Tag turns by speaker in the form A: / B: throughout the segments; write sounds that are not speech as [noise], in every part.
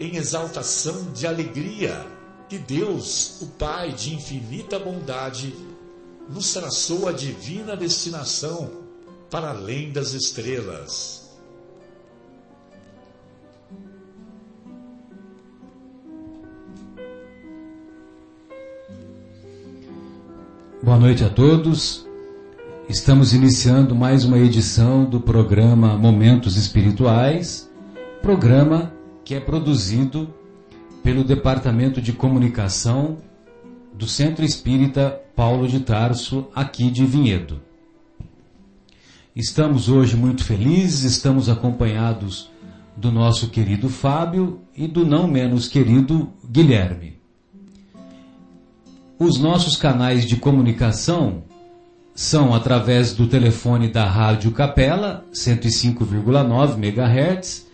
A: em exaltação de alegria que Deus, o Pai de infinita bondade, nos traçou a divina destinação para além das estrelas.
B: Boa noite a todos. Estamos iniciando mais uma edição do programa Momentos Espirituais, programa que é produzido pelo Departamento de Comunicação do Centro Espírita Paulo de Tarso, aqui de Vinhedo. Estamos hoje muito felizes, estamos acompanhados do nosso querido Fábio e do não menos querido Guilherme. Os nossos canais de comunicação são através do telefone da Rádio Capela, 105,9 MHz,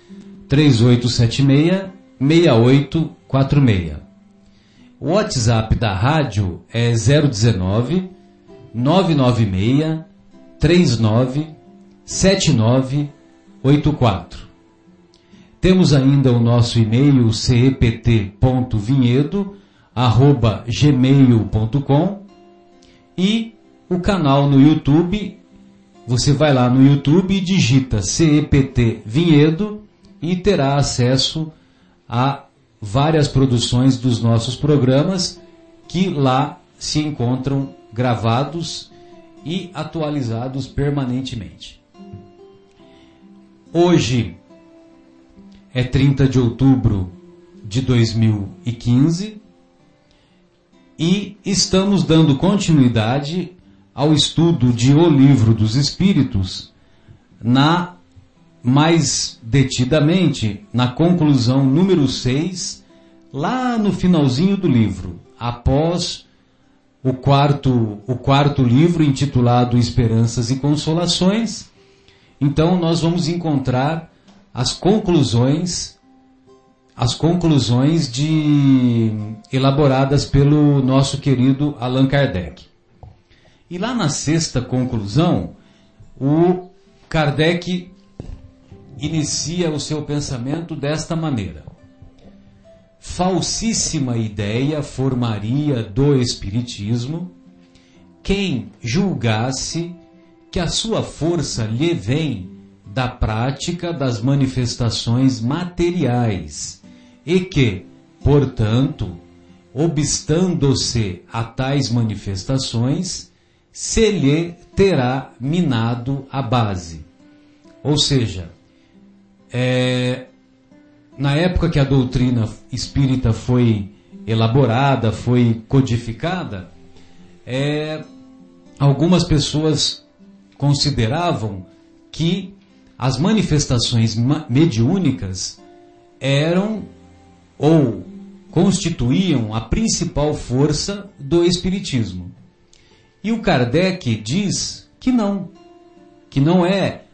B: 3876 6846. O WhatsApp da rádio é 019 996 39 7984. Temos ainda o nosso e-mail cept.vinhedo arroba gmail.com e o canal no YouTube. Você vai lá no YouTube e digita CEPT Vinhedo e terá acesso a várias produções dos nossos programas que lá se encontram gravados e atualizados permanentemente. Hoje é 30 de outubro de 2015 e estamos dando continuidade ao estudo de O Livro dos Espíritos na mais detidamente na conclusão número 6, lá no finalzinho do livro, após o quarto, o quarto livro intitulado Esperanças e Consolações. Então nós vamos encontrar as conclusões as conclusões de elaboradas pelo nosso querido Allan Kardec. E lá na sexta conclusão, o Kardec inicia o seu pensamento desta maneira: Falsíssima ideia formaria do Espiritismo quem julgasse que a sua força lhe vem da prática das manifestações materiais e que, portanto, obstando-se a tais manifestações, se lhe terá minado a base. Ou seja, é, na época que a doutrina espírita foi elaborada, foi codificada, é, algumas pessoas consideravam que as manifestações mediúnicas eram ou constituíam a principal força do Espiritismo. E o Kardec diz que não, que não é,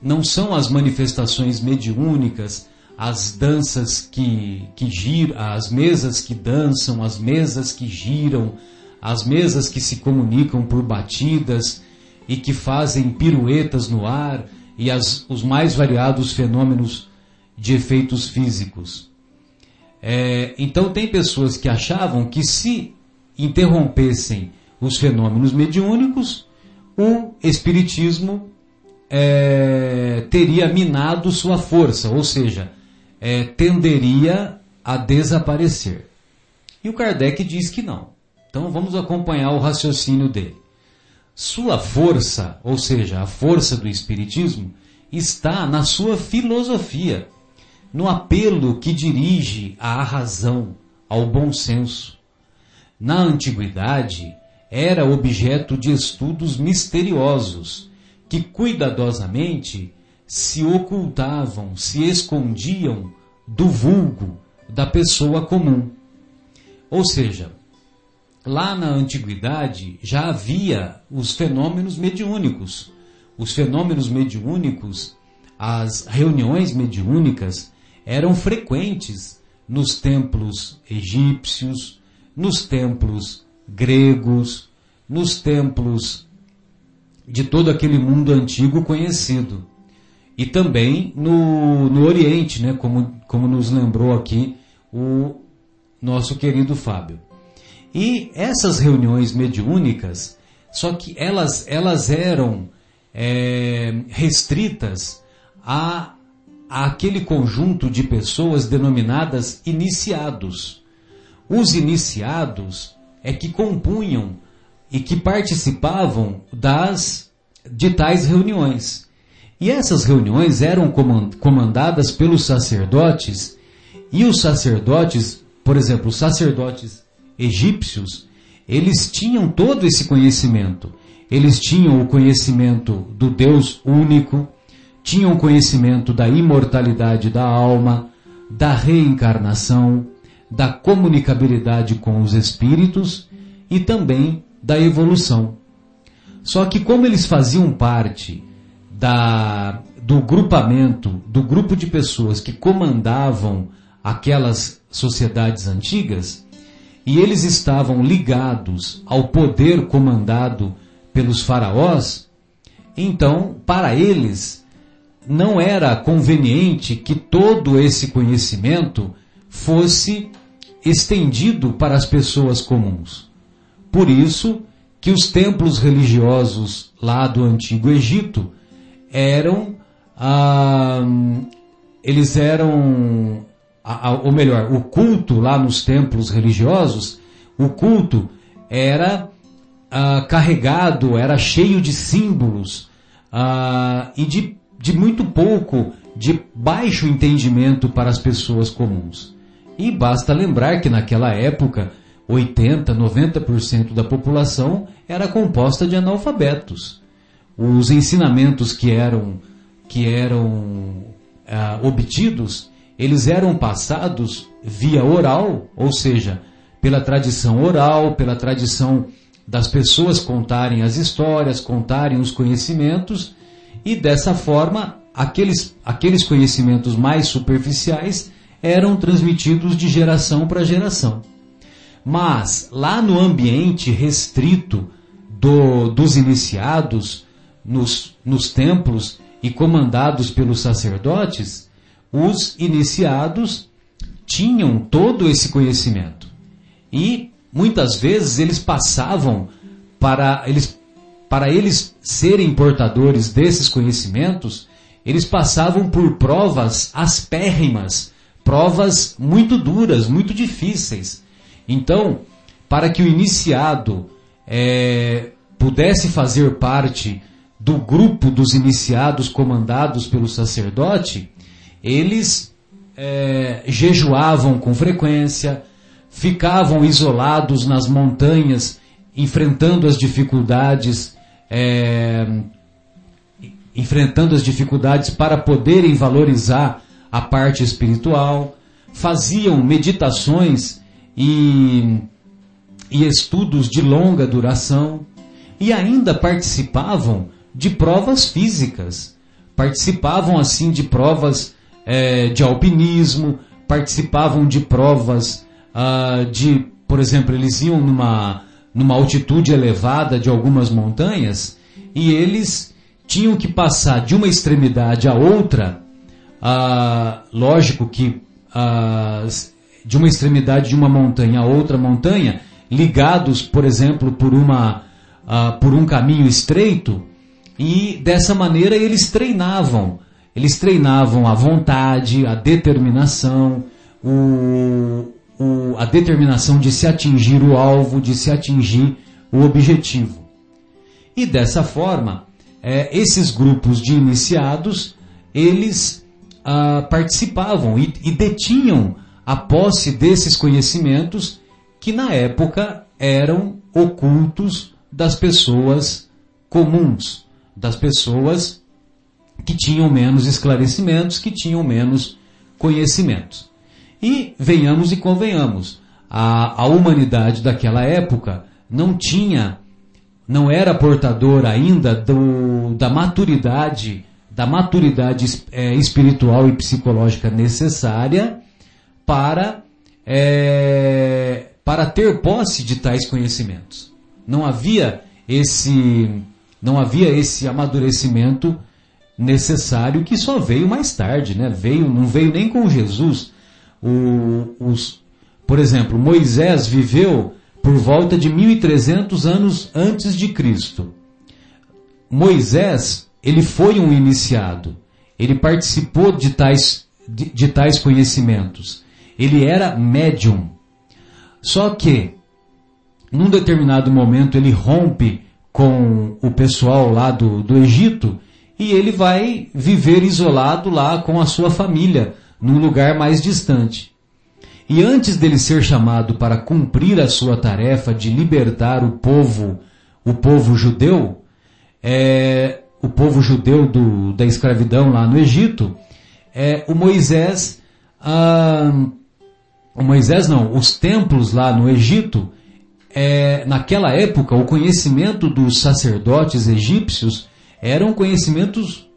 B: não são as manifestações mediúnicas, as danças que, que giram, as mesas que dançam, as mesas que giram, as mesas que se comunicam por batidas e que fazem piruetas no ar e as, os mais variados fenômenos de efeitos físicos. É, então tem pessoas que achavam que se interrompessem os fenômenos mediúnicos, o espiritismo é, teria minado sua força, ou seja, é, tenderia a desaparecer. E o Kardec diz que não. Então vamos acompanhar o raciocínio dele. Sua força, ou seja, a força do Espiritismo, está na sua filosofia, no apelo que dirige à razão, ao bom senso. Na antiguidade, era objeto de estudos misteriosos, que cuidadosamente se ocultavam, se escondiam do vulgo, da pessoa comum. Ou seja, lá na antiguidade já havia os fenômenos mediúnicos. Os fenômenos mediúnicos, as reuniões mediúnicas eram frequentes nos templos egípcios, nos templos gregos, nos templos de todo aquele mundo antigo conhecido. E também no, no Oriente, né, como, como nos lembrou aqui o nosso querido Fábio. E essas reuniões mediúnicas, só que elas, elas eram é, restritas a, a aquele conjunto de pessoas denominadas iniciados. Os iniciados é que compunham e que participavam das de tais reuniões. E essas reuniões eram comandadas pelos sacerdotes, e os sacerdotes, por exemplo, os sacerdotes egípcios, eles tinham todo esse conhecimento. Eles tinham o conhecimento do Deus único, tinham conhecimento da imortalidade da alma, da reencarnação, da comunicabilidade com os espíritos e também da evolução. Só que como eles faziam parte da, do grupamento, do grupo de pessoas que comandavam aquelas sociedades antigas, e eles estavam ligados ao poder comandado pelos faraós, então, para eles, não era conveniente que todo esse conhecimento fosse estendido para as pessoas comuns. Por isso que os templos religiosos lá do Antigo Egito eram, ah, eles eram, ou melhor, o culto lá nos templos religiosos, o culto era ah, carregado, era cheio de símbolos ah, e de, de muito pouco, de baixo entendimento para as pessoas comuns. E basta lembrar que naquela época 80, 90% da população era composta de analfabetos. Os ensinamentos que eram que eram ah, obtidos, eles eram passados via oral, ou seja, pela tradição oral, pela tradição das pessoas contarem as histórias, contarem os conhecimentos, e dessa forma, aqueles, aqueles conhecimentos mais superficiais eram transmitidos de geração para geração. Mas lá no ambiente restrito do, dos iniciados, nos, nos templos e comandados pelos sacerdotes, os iniciados tinham todo esse conhecimento. E muitas vezes eles passavam para eles, para eles serem portadores desses conhecimentos, eles passavam por provas aspérrimas provas muito duras, muito difíceis. Então, para que o iniciado é, pudesse fazer parte do grupo dos iniciados comandados pelo sacerdote, eles é, jejuavam com frequência, ficavam isolados nas montanhas, enfrentando as dificuldades, é, enfrentando as dificuldades para poderem valorizar a parte espiritual, faziam meditações e, e estudos de longa duração. E ainda participavam de provas físicas. Participavam assim de provas é, de alpinismo, participavam de provas uh, de, por exemplo, eles iam numa, numa altitude elevada de algumas montanhas e eles tinham que passar de uma extremidade à outra. Ah, lógico que ah, de uma extremidade de uma montanha a outra montanha, ligados, por exemplo, por, uma, ah, por um caminho estreito, e dessa maneira eles treinavam. Eles treinavam a vontade, a determinação, o, o, a determinação de se atingir o alvo, de se atingir o objetivo. E dessa forma, é, esses grupos de iniciados, eles ah, participavam e, e detinham a posse desses conhecimentos que na época eram ocultos das pessoas comuns, das pessoas que tinham menos esclarecimentos, que tinham menos conhecimentos. E venhamos e convenhamos, a, a humanidade daquela época não tinha, não era portadora ainda do, da maturidade, da maturidade é, espiritual e psicológica necessária para, é, para ter posse de tais conhecimentos. Não havia esse, não havia esse amadurecimento necessário que só veio mais tarde, né? Veio, não veio nem com Jesus. O, os, por exemplo, Moisés viveu por volta de 1300 anos antes de Cristo. Moisés, ele foi um iniciado. Ele participou de tais, de, de tais conhecimentos. Ele era médium. Só que, num determinado momento, ele rompe com o pessoal lá do, do Egito e ele vai viver isolado lá com a sua família, num lugar mais distante. E antes dele ser chamado para cumprir a sua tarefa de libertar o povo, o povo judeu, é, o povo judeu do, da escravidão lá no Egito, é, o Moisés, ah, o Moisés não, os templos lá no Egito, é, naquela época, o conhecimento dos sacerdotes egípcios eram conhecimentos,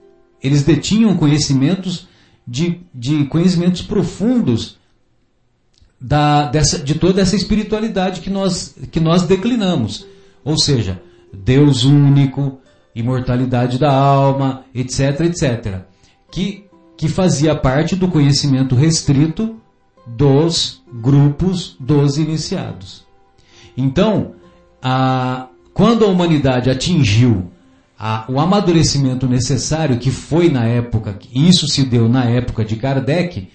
B: eles detinham conhecimentos de, de conhecimentos profundos da, dessa, de toda essa espiritualidade que nós, que nós declinamos. Ou seja, Deus único, imortalidade da alma, etc, etc. Que, que fazia parte do conhecimento restrito dos grupos dos iniciados. Então, a, quando a humanidade atingiu a, o amadurecimento necessário que foi na época, isso se deu na época de Kardec,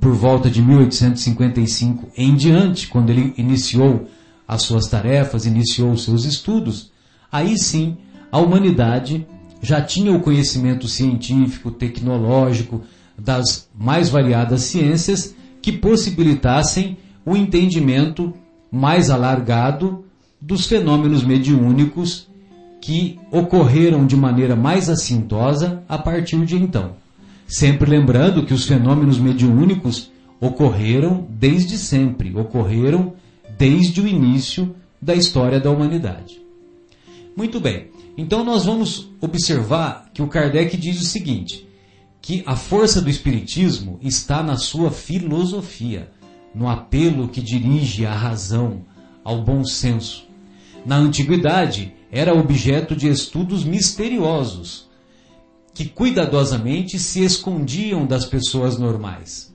B: por volta de 1855 em diante, quando ele iniciou as suas tarefas, iniciou os seus estudos, aí sim a humanidade já tinha o conhecimento científico, tecnológico, das mais variadas ciências que possibilitassem o entendimento mais alargado dos fenômenos mediúnicos que ocorreram de maneira mais assintosa a partir de então. Sempre lembrando que os fenômenos mediúnicos ocorreram desde sempre, ocorreram desde o início da história da humanidade. Muito bem, então nós vamos observar que o Kardec diz o seguinte: que a força do Espiritismo está na sua filosofia, no apelo que dirige à razão, ao bom senso. Na antiguidade, era objeto de estudos misteriosos, que cuidadosamente se escondiam das pessoas normais.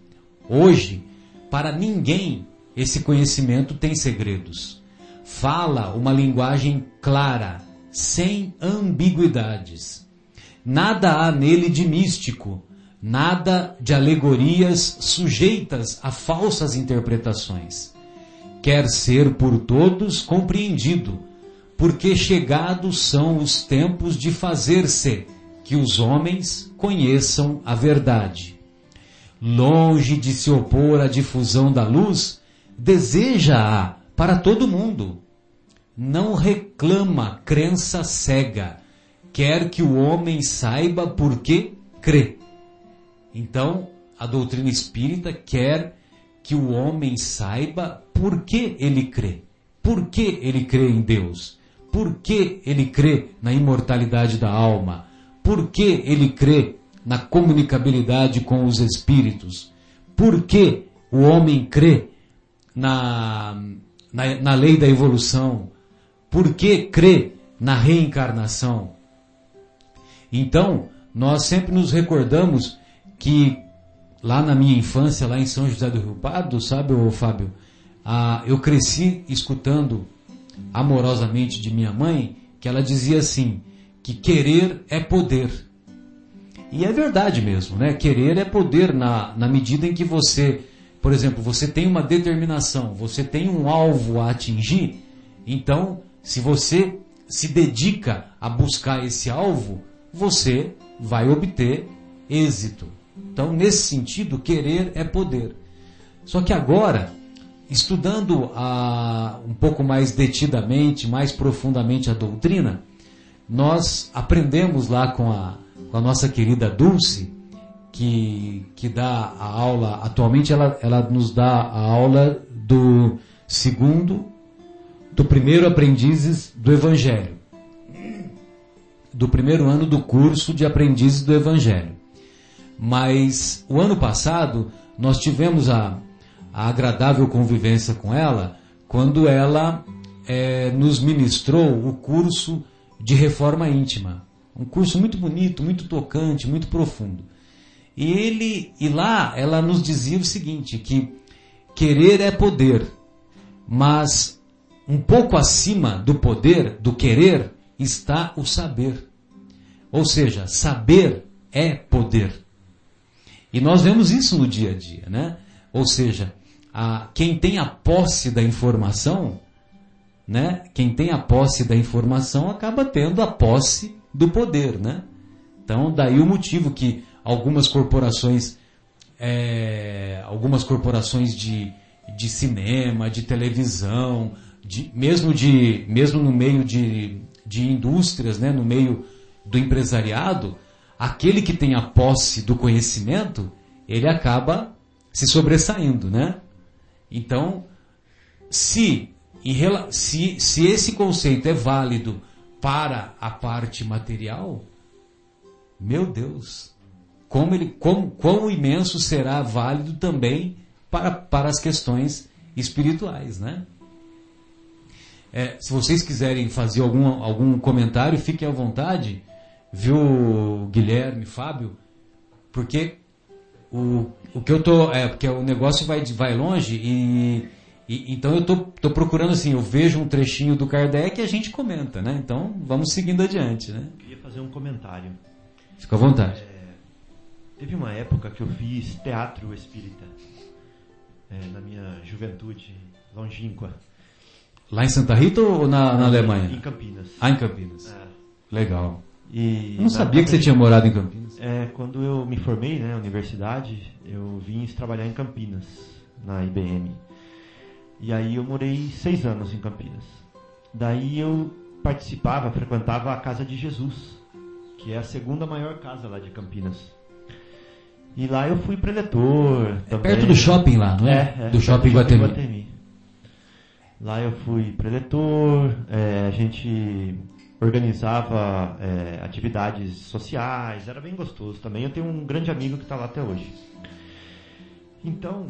B: Hoje, para ninguém esse conhecimento tem segredos. Fala uma linguagem clara, sem ambiguidades. Nada há nele de místico, nada de alegorias sujeitas a falsas interpretações. Quer ser por todos compreendido, porque chegados são os tempos de fazer-se que os homens conheçam a verdade. Longe de se opor à difusão da luz, deseja-a para todo mundo. Não reclama crença cega, quer que o homem saiba por que crê. Então, a doutrina espírita quer que o homem saiba por que ele crê. Por que ele crê em Deus? Por que ele crê na imortalidade da alma? Por que ele crê na comunicabilidade com os espíritos? Por que o homem crê na, na, na lei da evolução? Por que crê na reencarnação? Então, nós sempre nos recordamos que lá na minha infância, lá em São José do Rio Pardo, sabe, ô Fábio, ah, eu cresci escutando amorosamente de minha mãe que ela dizia assim: que querer é poder. E é verdade mesmo, né? Querer é poder na, na medida em que você, por exemplo, você tem uma determinação, você tem um alvo a atingir, então, se você se dedica a buscar esse alvo, você vai obter êxito. Então, nesse sentido, querer é poder. Só que agora, estudando a, um pouco mais detidamente, mais profundamente a doutrina, nós aprendemos lá com a, com a nossa querida Dulce, que, que dá a aula, atualmente ela, ela nos dá a aula do segundo, do primeiro aprendizes do Evangelho. Do primeiro ano do curso de aprendizes do Evangelho. Mas o ano passado nós tivemos a, a agradável convivência com ela quando ela é, nos ministrou o curso de reforma íntima. Um curso muito bonito, muito tocante, muito profundo. E ele e lá ela nos dizia o seguinte, que querer é poder, mas um pouco acima do poder, do querer, está o saber. Ou seja, saber é poder. E nós vemos isso no dia a dia, né? Ou seja, a, quem tem a posse da informação, né? Quem tem a posse da informação acaba tendo a posse do poder, né? Então, daí o motivo que algumas corporações, é, algumas corporações de, de cinema, de televisão, de, mesmo, de, mesmo no meio de, de indústrias, né? No meio do empresariado, aquele que tem a posse do conhecimento, ele acaba se sobressaindo, né? Então, se, se, se esse conceito é válido para a parte material, meu Deus, como ele, como, quão imenso será válido também para, para as questões espirituais, né? É, se vocês quiserem fazer algum, algum comentário, fiquem à vontade viu, Guilherme, Fábio? Porque o, o que eu tô. É, porque o negócio vai, vai longe e, e. então eu tô, tô procurando assim, eu vejo um trechinho do Kardec e a gente comenta, né? Então vamos seguindo adiante, né?
C: Eu queria fazer um comentário.
B: Fica à vontade. É,
C: teve uma época que eu fiz teatro espírita. É, na minha juventude longínqua.
B: Lá em Santa Rita ou na, na Alemanha?
C: Em Campinas.
B: Ah, em Campinas. É. Legal.
C: E
B: eu não sabia que você tinha morado em Campinas.
C: É, quando eu me formei na né, universidade, eu vim trabalhar em Campinas, na IBM. E aí eu morei seis anos em Campinas. Daí eu participava, frequentava a Casa de Jesus, que é a segunda maior casa lá de Campinas. E lá eu fui preletor.
B: É perto do shopping lá, não é?
C: é, é
B: do shopping Guatemi. Guatemi.
C: Lá eu fui preletor, é, a gente organizava é, atividades sociais, era bem gostoso também. Eu tenho um grande amigo que está lá até hoje. Então,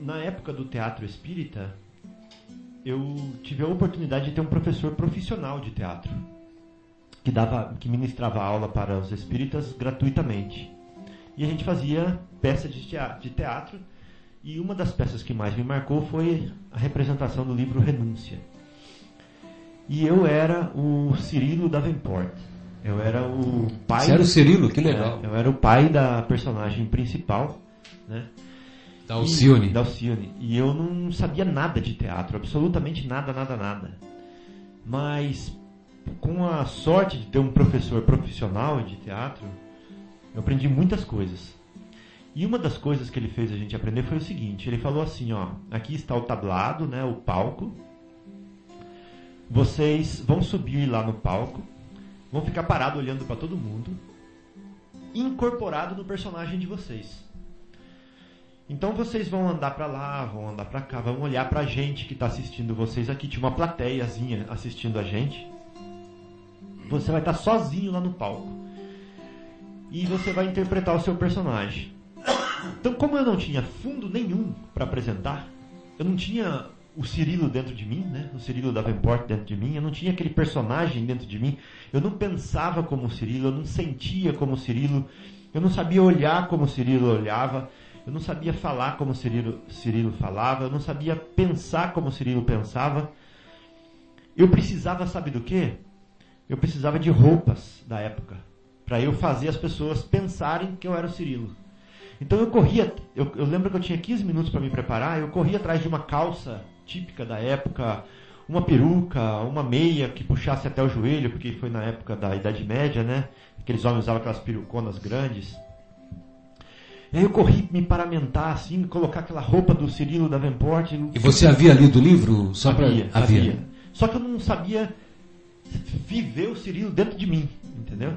C: na época do teatro espírita, eu tive a oportunidade de ter um professor profissional de teatro que dava, que ministrava aula para os espíritas gratuitamente. E a gente fazia peças de teatro, de teatro e uma das peças que mais me marcou foi a representação do livro Renúncia e eu era o Cirilo Davenport. Eu era o pai.
B: Você era o Cirilo? Que legal.
C: É, eu era o pai da personagem principal, né?
B: Da Alcione.
C: E, da Alcione. E eu não sabia nada de teatro, absolutamente nada, nada, nada. Mas com a sorte de ter um professor profissional de teatro, eu aprendi muitas coisas. E uma das coisas que ele fez a gente aprender foi o seguinte: ele falou assim, ó, aqui está o tablado, né, o palco, vocês vão subir lá no palco, vão ficar parado olhando para todo mundo, incorporado no personagem de vocês. Então vocês vão andar para lá, vão andar para cá, vão olhar para a gente que está assistindo vocês aqui. Tinha uma plateiazinha assistindo a gente. Você vai estar tá sozinho lá no palco. E você vai interpretar o seu personagem. Então, como eu não tinha fundo nenhum para apresentar, eu não tinha o Cirilo dentro de mim, né? O Cirilo Davenport dentro de mim. Eu não tinha aquele personagem dentro de mim. Eu não pensava como o Cirilo, eu não sentia como o Cirilo. Eu não sabia olhar como o Cirilo olhava. Eu não sabia falar como o Cirilo, Cirilo falava. Eu não sabia pensar como o Cirilo pensava. Eu precisava, sabe do quê? Eu precisava de roupas da época. Para eu fazer as pessoas pensarem que eu era o Cirilo. Então eu corria, eu, eu lembro que eu tinha 15 minutos para me preparar, eu corria atrás de uma calça típica da época, uma peruca, uma meia que puxasse até o joelho, porque foi na época da Idade Média, né? Aqueles homens usavam aquelas peruconas grandes. E aí eu corri me paramentar, assim, colocar aquela roupa do Cirilo da Venport.
B: E você havia lido o livro? Só
C: sabia,
B: pra...
C: havia. Só que eu não sabia viver o Cirilo dentro de mim, entendeu?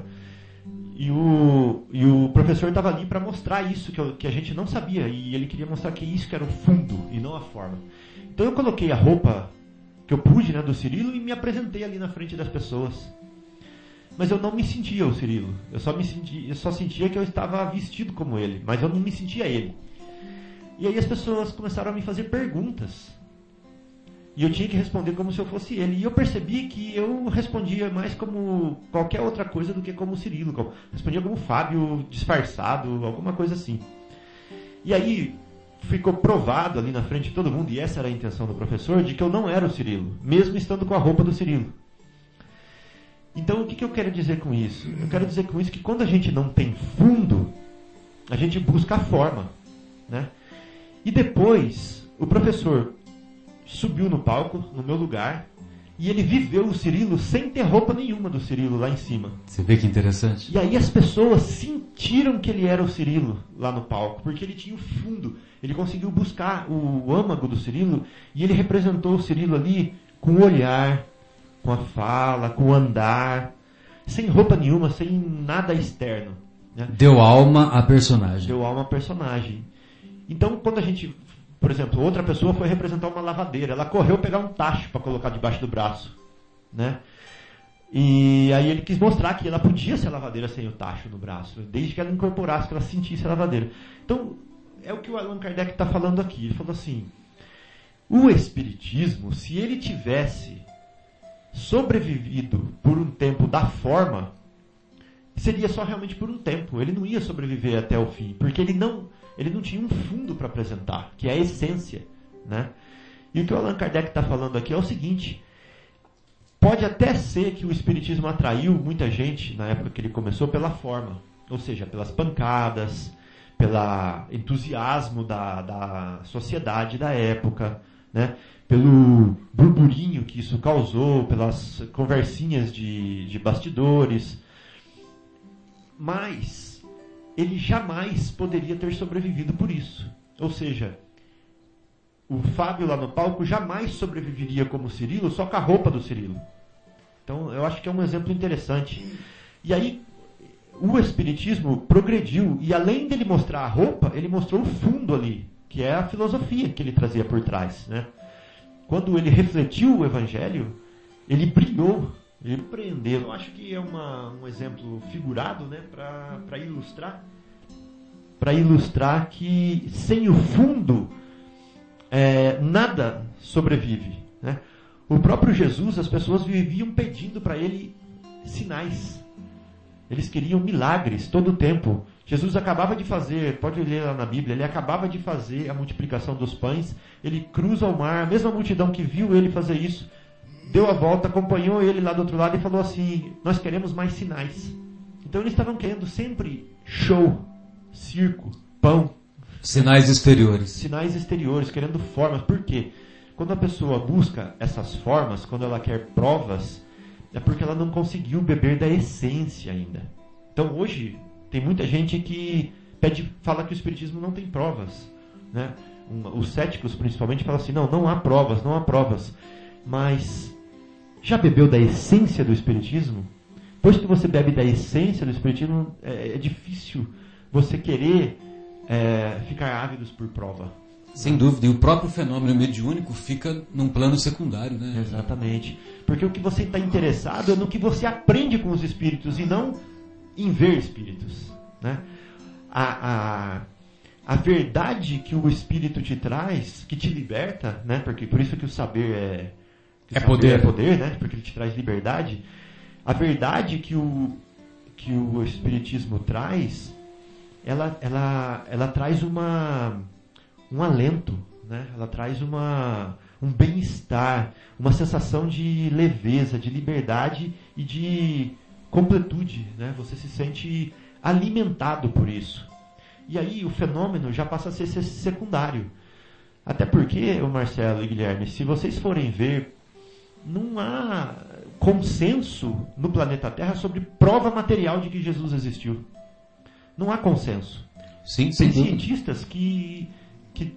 C: E o, e o professor estava ali para mostrar isso que, eu, que a gente não sabia. E ele queria mostrar que isso que era o fundo e não a forma. Então eu coloquei a roupa que eu pude né, do Cirilo e me apresentei ali na frente das pessoas. Mas eu não me sentia o Cirilo. Eu só, me sentia, eu só sentia que eu estava vestido como ele, mas eu não me sentia ele. E aí as pessoas começaram a me fazer perguntas. E eu tinha que responder como se eu fosse ele. E eu percebi que eu respondia mais como qualquer outra coisa do que como o Cirilo. Respondia como Fábio disfarçado, alguma coisa assim. E aí ficou provado ali na frente de todo mundo, e essa era a intenção do professor, de que eu não era o Cirilo, mesmo estando com a roupa do Cirilo. Então, o que, que eu quero dizer com isso? Eu quero dizer com isso que quando a gente não tem fundo, a gente busca a forma. Né? E depois, o professor subiu no palco, no meu lugar, e ele viveu o Cirilo sem ter roupa nenhuma do Cirilo lá em cima.
B: Você vê que interessante.
C: E aí as pessoas sentiram que ele era o Cirilo lá no palco, porque ele tinha o fundo. Ele conseguiu buscar o âmago do Cirilo e ele representou o Cirilo ali com o olhar, com a fala, com o andar, sem roupa nenhuma, sem nada externo.
B: Né? Deu alma à personagem.
C: Deu alma à personagem. Então, quando a gente, por exemplo, outra pessoa foi representar uma lavadeira, ela correu pegar um tacho para colocar debaixo do braço, né? E aí ele quis mostrar que ela podia ser lavadeira sem o tacho no braço, desde que ela incorporasse, que ela sentisse a lavadeira. Então, é o que o Allan Kardec está falando aqui. Ele falou assim: o Espiritismo, se ele tivesse sobrevivido por um tempo da forma, seria só realmente por um tempo. Ele não ia sobreviver até o fim, porque ele não, ele não tinha um fundo para apresentar, que é a essência. Né? E o que o Allan Kardec está falando aqui é o seguinte: pode até ser que o Espiritismo atraiu muita gente na época que ele começou pela forma, ou seja, pelas pancadas, pelo entusiasmo da, da sociedade da época, né? pelo burburinho que isso causou, pelas conversinhas de, de bastidores. Mas ele jamais poderia ter sobrevivido por isso. Ou seja, o Fábio lá no palco jamais sobreviveria como Cirilo só com a roupa do Cirilo. Então eu acho que é um exemplo interessante. E aí o Espiritismo progrediu e além dele mostrar a roupa, ele mostrou o fundo ali, que é a filosofia que ele trazia por trás. Né? quando ele refletiu o Evangelho, ele brilhou, Eu acho que é uma, um exemplo figurado né, para ilustrar para ilustrar que sem o fundo é, nada sobrevive. Né? O próprio Jesus, as pessoas viviam pedindo para ele sinais. Eles queriam milagres todo o tempo. Jesus acabava de fazer, pode ler lá na Bíblia, ele acabava de fazer a multiplicação dos pães, ele cruza o mar, a mesma multidão que viu ele fazer isso, deu a volta, acompanhou ele lá do outro lado e falou assim: Nós queremos mais sinais. Então eles estavam querendo sempre show, circo, pão.
B: Sinais exteriores.
C: Sinais exteriores, querendo formas. Por quê? Quando a pessoa busca essas formas, quando ela quer provas, é porque ela não conseguiu beber da essência ainda. Então hoje, tem muita gente que pede, fala que o espiritismo não tem provas, né? Os céticos principalmente falam assim, não, não há provas, não há provas. Mas já bebeu da essência do espiritismo? Pois que você bebe da essência do espiritismo, é, é difícil você querer é, ficar ávidos por prova.
B: Sem dúvida, e o próprio fenômeno mediúnico fica num plano secundário, né?
C: Exatamente. Porque o que você está interessado é no que você aprende com os espíritos e não em ver espíritos. Né? A, a, a verdade que o espírito te traz, que te liberta, né? porque por isso que o saber é,
B: é poder.
C: é poder, né? porque ele te traz liberdade. A verdade que o, que o espiritismo traz, ela, ela, ela traz uma, um alento, né? ela traz uma, um bem-estar, uma sensação de leveza, de liberdade e de completude, né? Você se sente alimentado por isso. E aí o fenômeno já passa a ser secundário. Até porque, Marcelo e Guilherme, se vocês forem ver, não há consenso no planeta Terra sobre prova material de que Jesus existiu. Não há consenso.
B: Sim,
C: Tem cientistas que, que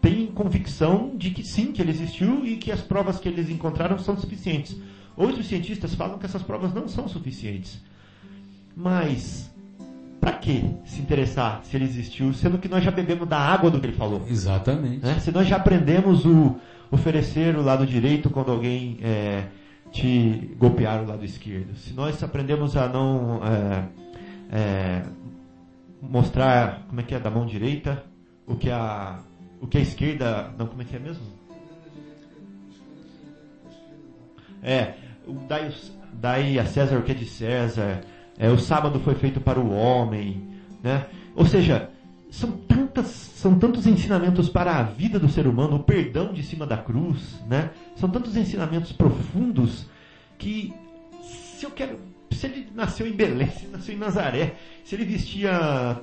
C: têm convicção de que sim, que ele existiu e que as provas que eles encontraram são suficientes. Outros cientistas falam que essas provas não são suficientes. Mas para que se interessar se ele existiu, sendo que nós já bebemos da água do que ele falou?
B: Exatamente.
C: Né? Se nós já aprendemos o oferecer o lado direito quando alguém é, te golpear o lado esquerdo, se nós aprendemos a não é, é, mostrar como é que é da mão direita o que a o que a esquerda não como é que é mesmo é dai, dai a César o que é de César é, o sábado foi feito para o homem, né? Ou seja, são tantas, são tantos ensinamentos para a vida do ser humano, o perdão de cima da cruz, né? São tantos ensinamentos profundos que se eu quero, se ele nasceu em Belém, se ele nasceu em Nazaré, se ele vestia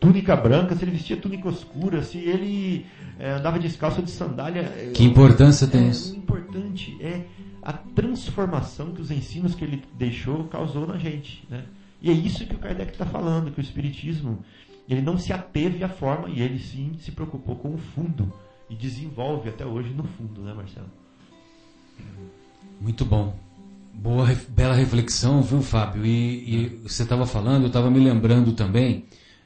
C: túnica branca, se ele vestia túnica escura, se ele é, andava descalço de sandália.
B: Que importância tem
C: é,
B: isso?
C: O importante é a transformação que os ensinos que ele deixou causou na gente. Né? E é isso que o Kardec está falando, que o Espiritismo ele não se ateve à forma e ele sim se preocupou com o fundo e desenvolve até hoje no fundo, né, Marcelo?
B: Muito bom. Boa, bela reflexão, viu, Fábio? E, e você estava falando, eu estava me lembrando também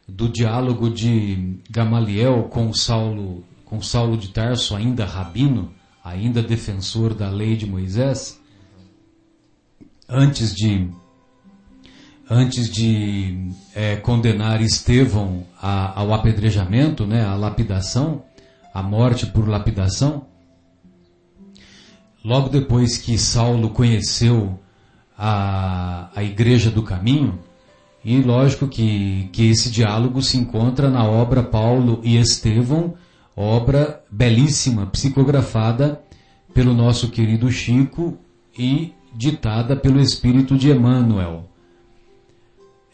B: do diálogo de Gamaliel com Saulo, com Saulo de Tarso, ainda rabino, ainda defensor da lei de Moisés, antes de antes de é, condenar Estevão a, ao apedrejamento, né, à lapidação, à morte por lapidação, logo depois que Saulo conheceu a, a Igreja do Caminho, e lógico que, que esse diálogo se encontra na obra Paulo e Estevão, obra belíssima, psicografada pelo nosso querido Chico e ditada pelo espírito de Emmanuel.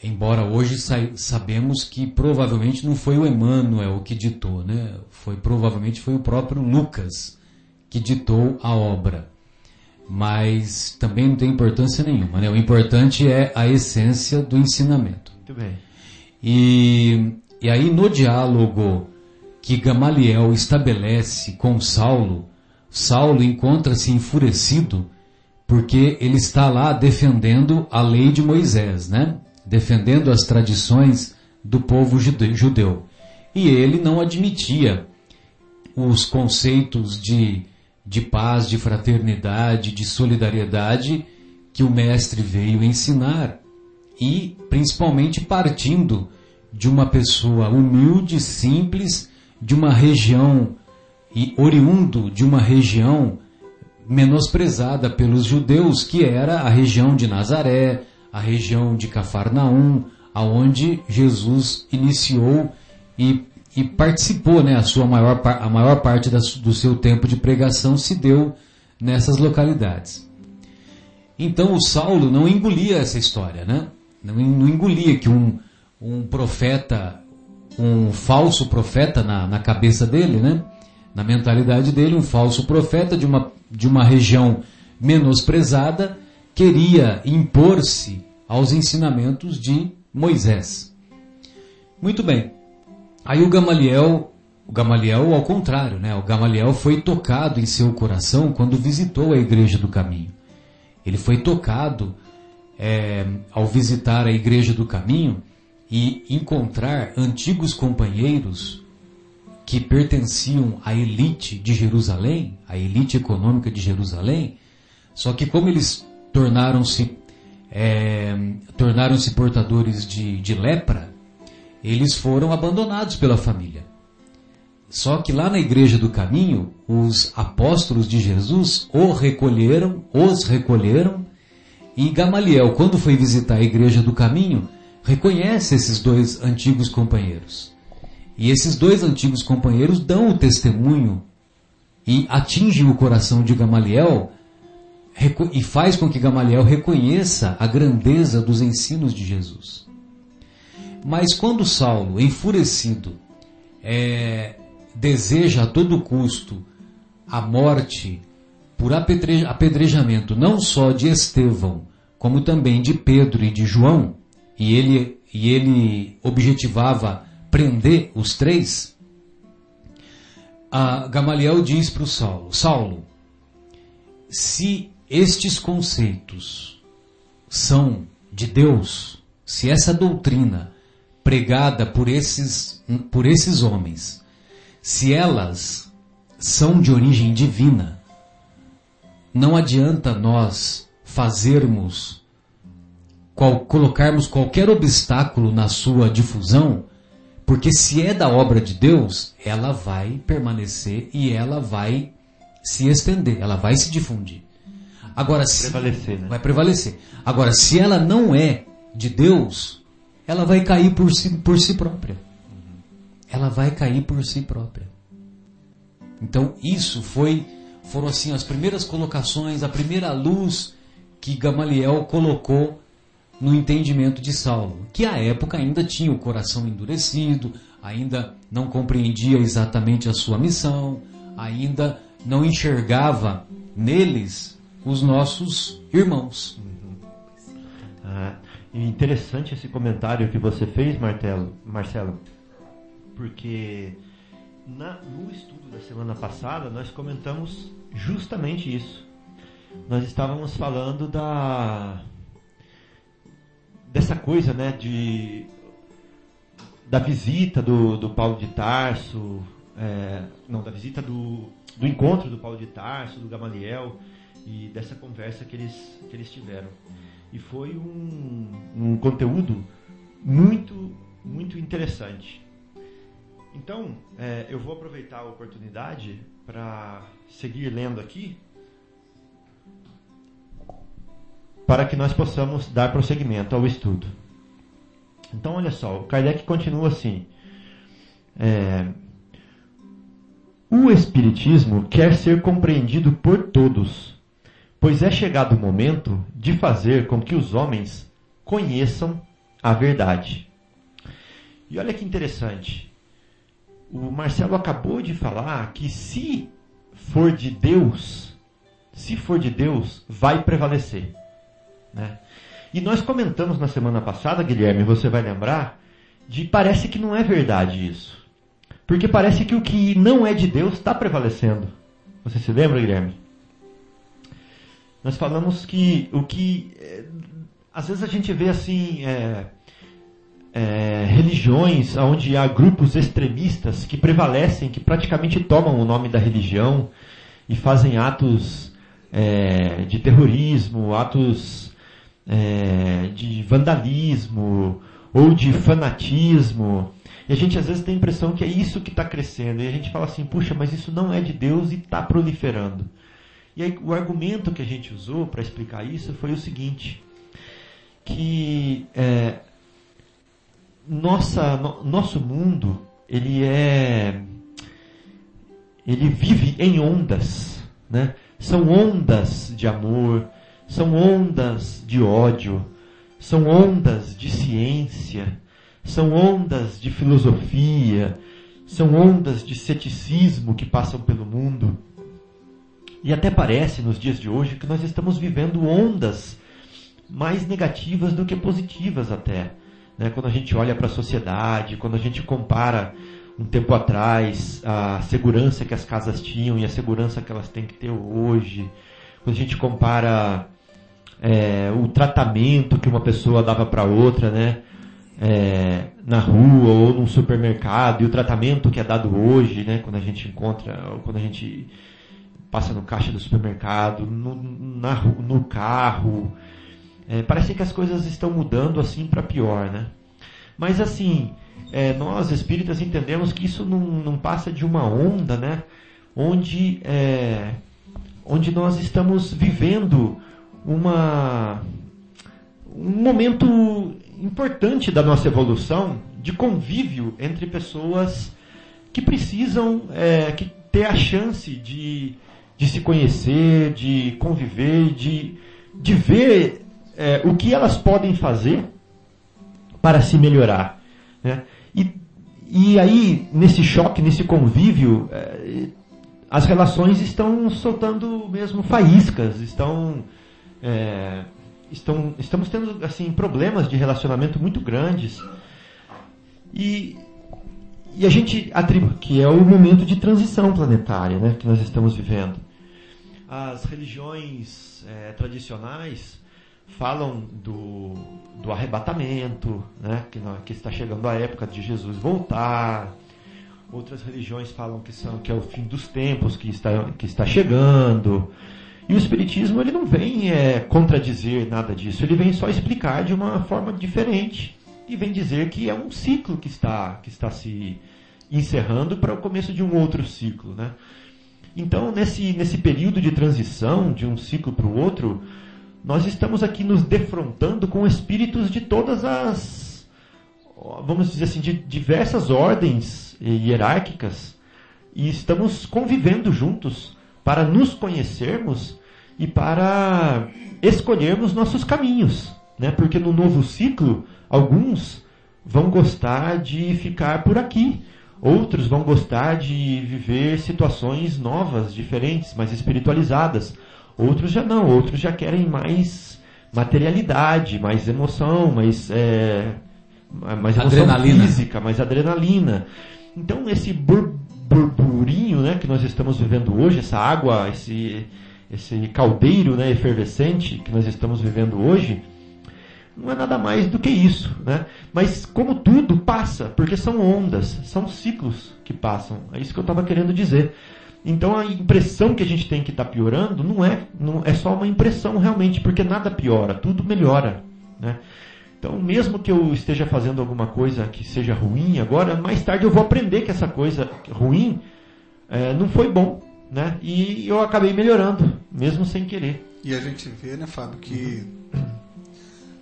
B: Embora hoje sabemos que provavelmente não foi o Emmanuel que ditou, né? Foi provavelmente foi o próprio Lucas que ditou a obra. Mas também não tem importância nenhuma, né? O importante é a essência do ensinamento.
C: Muito bem.
B: E, e aí no diálogo que Gamaliel estabelece com Saulo, Saulo encontra-se enfurecido porque ele está lá defendendo a lei de Moisés, né? Defendendo as tradições do povo judeu. E ele não admitia os conceitos de, de paz, de fraternidade, de solidariedade que o mestre veio ensinar. E principalmente partindo de uma pessoa humilde, simples, de uma região e oriundo de uma região menosprezada pelos judeus, que era a região de Nazaré, a região de Cafarnaum, aonde Jesus iniciou e, e participou, né, a sua maior, a maior parte da, do seu tempo de pregação se deu nessas localidades. Então o Saulo não engolia essa história, né? Não, não engolia que um, um profeta um falso profeta na, na cabeça dele, né? Na mentalidade dele, um falso profeta de uma, de uma região menosprezada queria impor-se aos ensinamentos de Moisés. Muito bem. Aí o Gamaliel, o Gamaliel ao contrário, né? O Gamaliel foi tocado em seu coração quando visitou a igreja do caminho. Ele foi tocado é, ao visitar a igreja do caminho e encontrar antigos companheiros que pertenciam à elite de Jerusalém, à elite econômica de Jerusalém, só que como eles tornaram-se é, tornaram-se portadores de, de lepra, eles foram abandonados pela família. Só que lá na igreja do caminho, os apóstolos de Jesus o recolheram, os recolheram, e Gamaliel, quando foi visitar a igreja do caminho, reconhece esses dois antigos companheiros. E esses dois antigos companheiros dão o testemunho e atingem o coração de Gamaliel e faz com que Gamaliel reconheça a grandeza dos ensinos de Jesus. Mas quando Saulo, enfurecido, é, deseja a todo custo a morte por apedrejamento não só de Estevão, como também de Pedro e de João, e ele, e ele objetivava prender os três, Gamaliel diz para o Saulo, Saulo, se estes conceitos são de Deus, se essa doutrina pregada por esses, por esses homens, se elas são de origem divina, não adianta nós fazermos, qual, colocarmos qualquer obstáculo na sua difusão, porque se é da obra de Deus, ela vai permanecer e ela vai se estender, ela vai se difundir. Agora, se
C: prevalecer, né?
B: vai prevalecer. Agora, se ela não é de Deus, ela vai cair por si, por si própria. Ela vai cair por si própria. Então, isso foi foram assim as primeiras colocações, a primeira luz que Gamaliel colocou no entendimento de Saulo, que à época ainda tinha o coração endurecido, ainda não compreendia exatamente a sua missão, ainda não enxergava neles os nossos irmãos. Uhum.
C: Ah, interessante esse comentário que você fez, Martelo, Marcelo, porque na, no estudo da semana passada nós comentamos justamente isso. Nós estávamos falando da dessa coisa, né, de da visita do, do Paulo de Tarso, é, não, da visita do, do encontro do Paulo de Tarso, do Gamaliel e dessa conversa que eles, que eles tiveram. E foi um, um conteúdo muito, muito interessante. Então, é, eu vou aproveitar a oportunidade para seguir lendo aqui, para que nós possamos dar prosseguimento ao estudo. Então, olha só, o Kardec continua assim. É, o Espiritismo quer ser compreendido por todos, pois é chegado o momento de fazer com que os homens conheçam a verdade. E olha que interessante o Marcelo acabou de falar que se for de Deus, se for de Deus, vai prevalecer. Né? E nós comentamos na semana passada, Guilherme, você vai lembrar, de parece que não é verdade isso. Porque parece que o que não é de Deus está prevalecendo. Você se lembra, Guilherme? Nós falamos que o que. É, às vezes a gente vê assim. É, é, religiões onde há grupos extremistas que prevalecem, que praticamente tomam o nome da religião e fazem atos é, de terrorismo, atos é, de vandalismo ou de fanatismo. E a gente às vezes tem a impressão que é isso que está crescendo. E a gente fala assim, puxa, mas isso não é de Deus e está proliferando. E aí o argumento que a gente usou para explicar isso foi o seguinte, que é, nossa, no, nosso mundo, ele é ele vive em ondas, né? São ondas de amor, são ondas de ódio, são ondas de ciência, são ondas de filosofia, são ondas de ceticismo que passam pelo mundo. E até parece nos dias de hoje que nós estamos vivendo ondas mais negativas do que positivas até. Né? Quando a gente olha para a sociedade, quando a gente compara um tempo atrás a segurança que as casas tinham e a segurança que elas têm que ter hoje, quando a gente compara é, o tratamento que uma pessoa dava para outra, né? É, na rua ou num supermercado e o tratamento que é dado hoje, né? Quando a gente encontra, quando a gente passa no caixa do supermercado, no, na, no carro, é, parece que as coisas estão mudando assim para pior, né? Mas assim, é, nós espíritas entendemos que isso não, não, passa de uma onda, né? Onde, é, onde nós estamos vivendo uma, um momento importante da nossa evolução de convívio entre pessoas que precisam é, que ter a chance de, de se conhecer, de conviver, de, de ver é, o que elas podem fazer para se melhorar. Né? E, e aí, nesse choque, nesse convívio, é, as relações estão soltando mesmo faíscas, estão, é, estão estamos tendo assim problemas de relacionamento muito grandes e, e a gente atribui que é o momento de transição planetária, né, que nós estamos vivendo. As religiões é, tradicionais falam do, do arrebatamento, né, que, que está chegando a época de Jesus voltar. Outras religiões falam que, são, que é o fim dos tempos, que está, que está chegando. E o Espiritismo ele não vem é, contradizer nada disso, ele vem só explicar de uma forma diferente. E vem dizer que é um ciclo que está, que está se encerrando para o começo de um outro ciclo. Né? Então, nesse, nesse período de transição de um ciclo para o outro, nós estamos aqui nos defrontando com espíritos de todas as, vamos dizer assim, de diversas ordens hierárquicas e estamos convivendo juntos para nos conhecermos e para escolhermos nossos caminhos, né? Porque no novo ciclo, alguns vão gostar de ficar por aqui, outros vão gostar de viver situações novas, diferentes, mais espiritualizadas. Outros já não, outros já querem mais materialidade, mais emoção, mais, é, mais emoção adrenalina. física, mais adrenalina. Então esse bur burburinho né, que nós estamos vivendo hoje, essa água, esse, esse caldeiro né, efervescente que nós estamos vivendo hoje, não é nada mais do que isso. Né? Mas como tudo passa, porque são ondas, são ciclos que passam. É isso que eu estava querendo dizer. Então a impressão que a gente tem que está piorando não é, não é só uma impressão realmente, porque nada piora, tudo melhora. Né? Então, mesmo que eu esteja fazendo alguma coisa que seja ruim agora, mais tarde eu vou aprender que essa coisa ruim é, não foi bom. Né? E eu acabei melhorando, mesmo sem querer.
D: E a gente vê, né, Fábio, que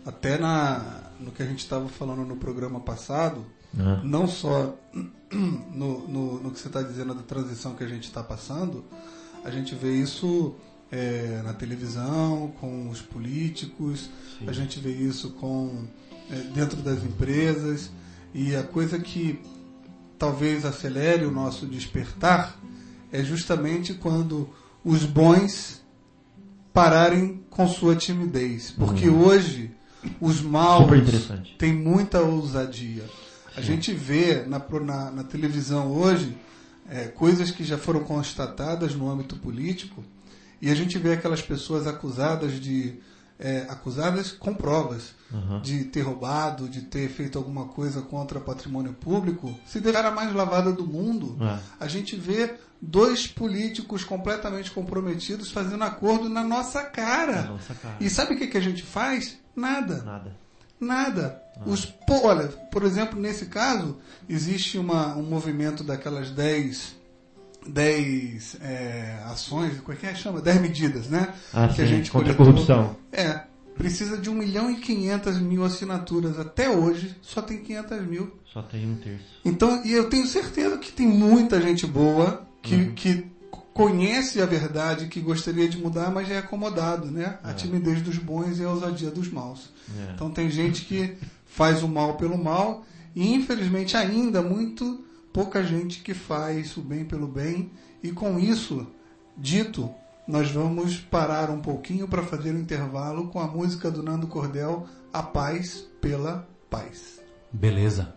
D: até na, no que a gente estava falando no programa passado, uhum. não só [clears throat] no, no, no que você está dizendo da transição que a gente está passando, a gente vê isso é, na televisão, com os políticos, Sim. a gente vê isso com é, dentro das empresas e a coisa que talvez acelere o nosso despertar é justamente quando os bons pararem com sua timidez, porque uhum. hoje os maus têm muita ousadia. A gente vê na, na, na televisão hoje é, coisas que já foram constatadas no âmbito político e a gente vê aquelas pessoas acusadas de é, acusadas com provas uhum. de ter roubado, de ter feito alguma coisa contra patrimônio público, se der a mais lavada do mundo. É. A gente vê dois políticos completamente comprometidos fazendo acordo na nossa cara. Na nossa cara. E sabe o que, que a gente faz? Nada. Nada. Nada. Ah. Os, olha, por exemplo, nesse caso, existe uma, um movimento daquelas 10 10 é, ações, como é que é? chama? 10 medidas, né?
C: Ah, que sim, a gente contra a corrupção.
D: É, precisa de 1 milhão e 500 mil assinaturas. Até hoje, só tem 500 mil.
C: Só tem um terço.
D: Então, e eu tenho certeza que tem muita gente boa que, uhum. que conhece a verdade, que gostaria de mudar, mas é acomodado, né? A é. timidez dos bons e a ousadia dos maus. É. Então tem gente que faz o mal pelo mal e infelizmente ainda muito pouca gente que faz o bem pelo bem e com isso dito nós vamos parar um pouquinho para fazer um intervalo com a música do Nando Cordel A Paz pela Paz.
B: Beleza.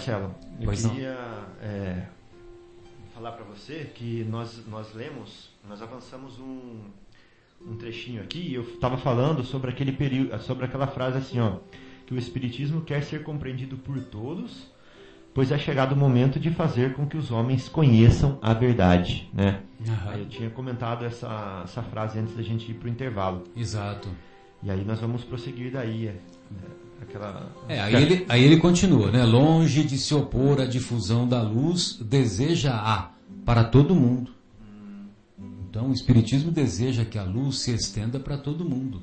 C: Marcelo? Eu
B: Pois
C: queria é, falar para você que nós, nós lemos, nós avançamos um, um trechinho aqui e eu estava falando sobre aquele período, sobre aquela frase assim, ó, que o Espiritismo quer ser compreendido por todos, pois é chegado o momento de fazer com que os homens conheçam a verdade, né? Aí eu tinha comentado essa, essa frase antes da gente ir para o intervalo.
B: Exato.
C: E aí nós vamos prosseguir daí. É, aquela.
B: É, aí ele, aí ele continua, né? Longe de se opor à difusão da luz, deseja-a para todo mundo. Então, o Espiritismo deseja que a luz se estenda para todo mundo.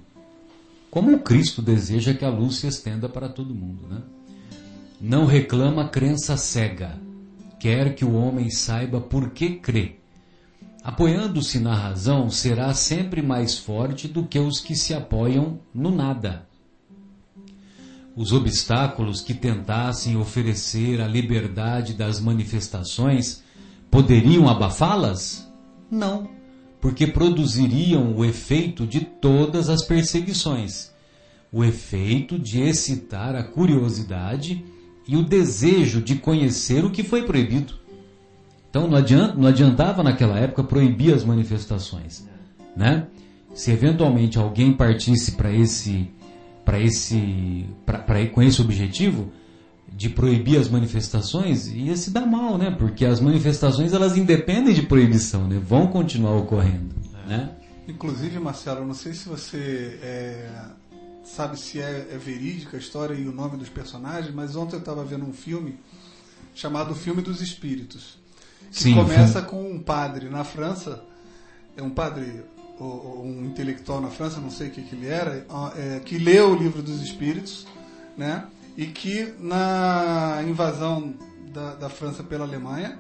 B: Como o Cristo deseja que a luz se estenda para todo mundo, né? Não reclama crença cega. Quer que o homem saiba por que crê. Apoiando-se na razão, será sempre mais forte do que os que se apoiam no nada. Os obstáculos que tentassem oferecer a liberdade das manifestações poderiam abafá-las? Não, porque produziriam o efeito de todas as perseguições o efeito de excitar a curiosidade e o desejo de conhecer o que foi proibido. Então não, adianta, não adiantava naquela época proibir as manifestações, né? Se eventualmente alguém partisse para esse, para esse, para ir com esse objetivo de proibir as manifestações, ia se dar mal, né? Porque as manifestações elas independem de proibição, né? Vão continuar ocorrendo, né?
D: Inclusive, Marcelo, não sei se você é, sabe se é, é verídica a história e o nome dos personagens, mas ontem eu estava vendo um filme chamado Filme dos Espíritos. Que
B: Sim,
D: começa com um padre na França, é um padre, um intelectual na França, não sei o que, que ele era, ó, é, que leu o livro dos Espíritos, né? E que na invasão da, da França pela Alemanha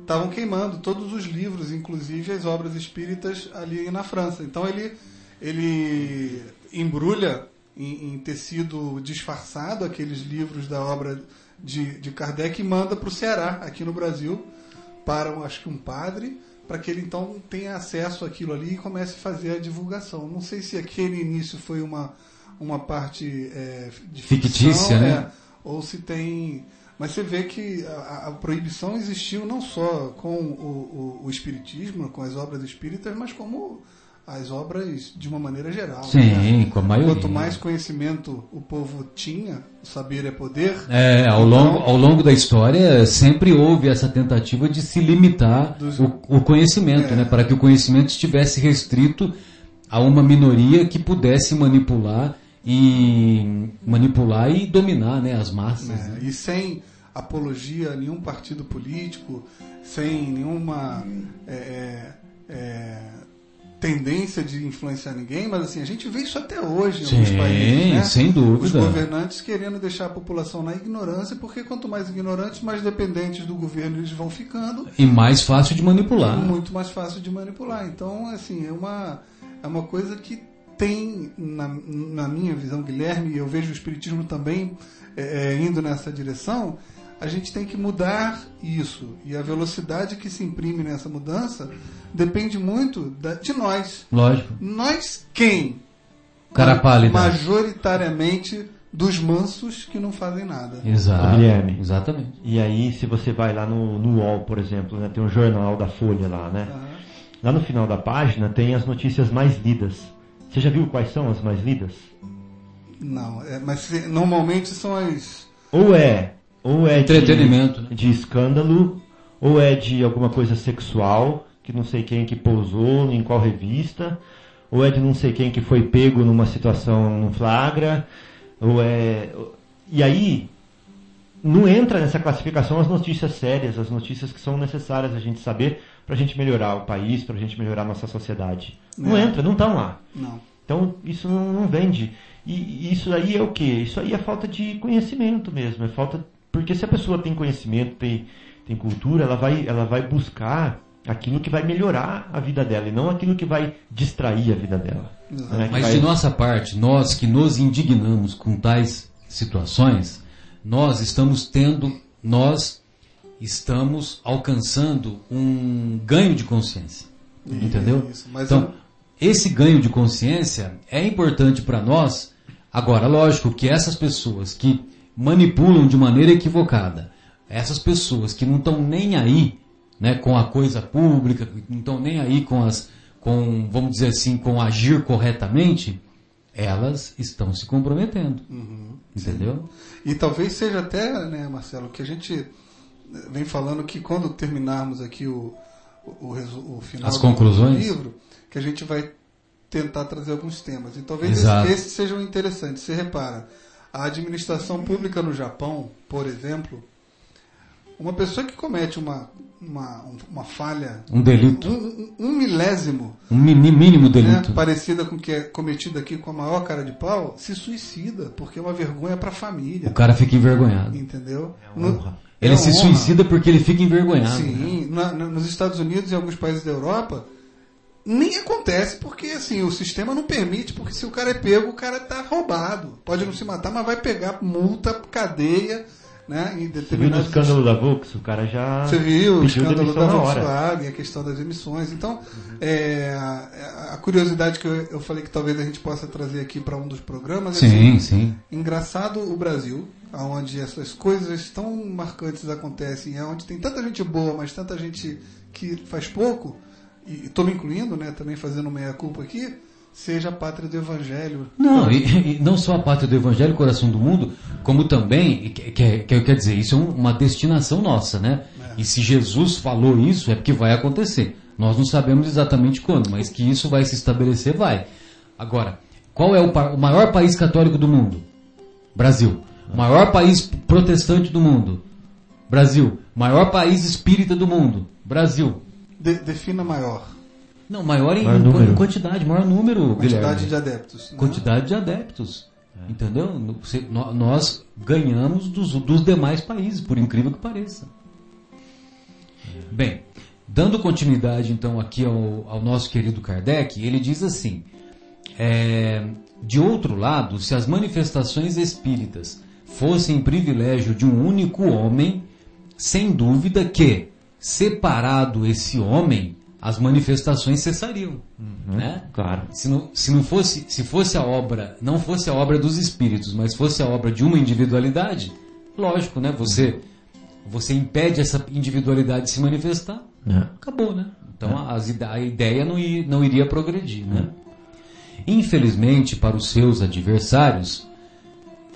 D: estavam queimando todos os livros, inclusive as obras espíritas ali na França. Então ele ele embrulha em, em tecido disfarçado aqueles livros da obra de, de Kardec e manda para o Ceará, aqui no Brasil, para acho que um padre, para que ele então tenha acesso àquilo ali e comece a fazer a divulgação. Não sei se aquele início foi uma, uma parte é,
B: Fictícia,
D: ficção,
B: né?
D: é, ou se tem. Mas você vê que a, a proibição existiu não só com o, o, o espiritismo, com as obras espíritas, mas como as obras de uma maneira geral.
B: Sim,
D: né?
B: com a maioria.
D: Quanto mais conhecimento o povo tinha, o saber é poder.
B: É, ao longo, ao longo da história sempre houve essa tentativa de se limitar
D: Dos-
B: o, o conhecimento,
D: É.
B: né, para que o conhecimento estivesse restrito a uma minoria que pudesse manipular e manipular e dominar, né, as massas.
D: né? E sem apologia a nenhum partido político, sem nenhuma é, é, é, tendência de influenciar ninguém, mas assim, a gente vê isso até hoje em alguns
B: Sim,
D: países. Né?
B: sem
D: Os
B: dúvida.
D: governantes querendo deixar a população na ignorância, porque quanto mais ignorantes, mais dependentes do governo eles vão ficando,
B: E mais fácil de manipular.
D: muito mais fácil de manipular. Então, assim, é uma, é uma coisa que tem, na, na minha visão, Guilherme, e eu vejo o Espiritismo também é, é, indo nessa direção, a gente tem que mudar isso. E a velocidade que se imprime nessa mudança depende muito da- de nós.
B: Lógico.
D: Nós quem?
B: Cara pálida.
D: Majoritariamente dos mansos que não fazem nada.
B: Exato.
C: Guilherme.
B: Exatamente.
C: E aí, se você vai lá no, no UOL, por exemplo, né, tem um jornal da Folha lá, né? Lá no final da página tem as notícias mais lidas. Você já viu quais são as mais lidas?
D: Não, é, mas se- normalmente são as.
C: Ou é, ou é de-
B: Entretenimento, né?
C: de, escândalo, ou é de alguma coisa sexual, que não sei quem que pousou, em qual revista, ou é de não sei quem que foi pego numa situação no flagra, ou é. E aí, não entra nessa classificação as notícias sérias, as notícias que são necessárias a gente saber para a gente melhorar o país, para a gente melhorar a nossa sociedade. Não
D: É.
C: entra, não estão lá.
D: Não.
C: Então isso não, não vende. E, e isso aí é o que? Isso aí é falta de conhecimento mesmo. É falta porque se a pessoa tem conhecimento, tem, tem cultura, ela vai, ela vai buscar aquilo que vai melhorar a vida dela e não aquilo que vai distrair a vida dela. Né?
B: Mas
C: vai-
B: de nossa parte, nós que nos indignamos com tais situações, nós estamos tendo, nós estamos alcançando um ganho de consciência. Entendeu?
D: Isso, mas
B: Então, esse ganho de consciência é importante para nós. Agora, lógico que essas pessoas que manipulam de maneira equivocada. Essas pessoas que não estão nem aí né, com a coisa pública, que não estão nem aí com as, com, vamos dizer assim, com agir corretamente, elas estão se comprometendo.
D: Uhum,
B: entendeu?
D: Sim. E talvez seja até, né, Marcelo, que a gente vem falando que quando terminarmos aqui o, o, o, o final
B: As conclusões?
D: do livro, que a gente vai tentar trazer alguns temas. E talvez esses, esses sejam interessantes. Você repara, a administração pública no Japão, por exemplo, uma pessoa que comete uma, uma, uma falha.
B: Um delito.
D: Um, um, um milésimo.
B: Um mínimo delito.
D: Né, parecida com o que é cometido aqui com a maior cara de pau, se suicida, porque é uma vergonha para a família.
B: O cara fica envergonhado.
D: Entendeu?
C: É uma honra.
B: Ele é se honra. suicida porque ele fica envergonhado.
D: Sim,
B: né?
D: na, nos Estados Unidos e alguns países da Europa, nem acontece porque assim o sistema não permite porque se o cara é pego o cara tá roubado. Pode não se matar mas vai pegar multa cadeia né em
C: determinados Você viu escândalo da Vox o cara já
D: você viu o escândalo da Volkswagen a questão das emissões. Então uhum. é, a, a, curiosidade que eu, eu, falei que talvez a gente possa trazer aqui para um dos programas
B: sim é assim, sim.
D: engraçado o Brasil onde essas coisas tão marcantes acontecem é onde tem tanta gente boa mas tanta gente que faz pouco e estou me incluindo, né, também fazendo meia-culpa aqui, seja a pátria do Evangelho.
B: Não, e, e, não só a pátria do Evangelho, coração do mundo, como também, que, que, que quer dizer, isso é uma destinação nossa, né? É. E se Jesus falou isso, é porque vai acontecer. Nós não sabemos exatamente quando, mas que isso vai se estabelecer, vai. Agora, qual é o, o maior país católico do mundo? Brasil. O maior país protestante do mundo? Brasil. Maior país espírita do mundo? Brasil.
D: De, defina maior.
B: Não, maior em, maior em quantidade, maior número.
D: Quantidade Guilherme. de adeptos.
B: Né? Quantidade de adeptos. É. Entendeu? Nós ganhamos dos, dos demais países, por incrível que pareça. É. Bem, dando continuidade então aqui ao, ao nosso querido Kardec, ele diz assim: é, de outro lado, se as manifestações espíritas fossem privilégio de um único homem, sem dúvida que separado esse homem, as manifestações cessariam, uhum, né?
C: Claro.
B: Se não, se não fosse, se fosse a obra, não fosse a obra dos espíritos, mas fosse a obra de uma individualidade, lógico, né? Você, você impede essa individualidade de se manifestar, é. acabou, né? Então é. as, a ideia não, ir, não iria progredir, né? Infelizmente, para os seus adversários,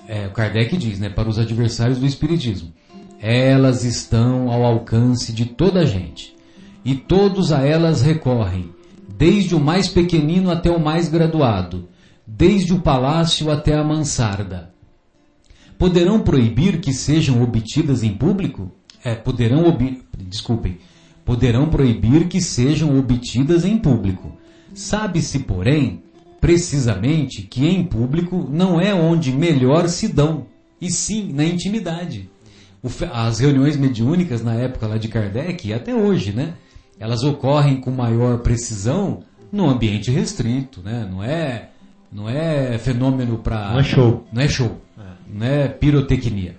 B: é, o Kardec diz, né? Para os adversários do espiritismo, elas estão ao alcance de toda a gente, e todos a elas recorrem, desde o mais pequenino até o mais graduado, desde o palácio até a mansarda. Poderão proibir que sejam obtidas em público? É, poderão ob... desculpem, poderão proibir que sejam obtidas em público. Sabe-se, porém, precisamente que em público não é onde melhor se dão, e sim na intimidade as reuniões mediúnicas na época lá de Kardec e até hoje, né? Elas ocorrem com maior precisão no ambiente restrito, né? Não é, não é fenômeno para
C: não é show,
B: não é show, é. não é pirotecnia.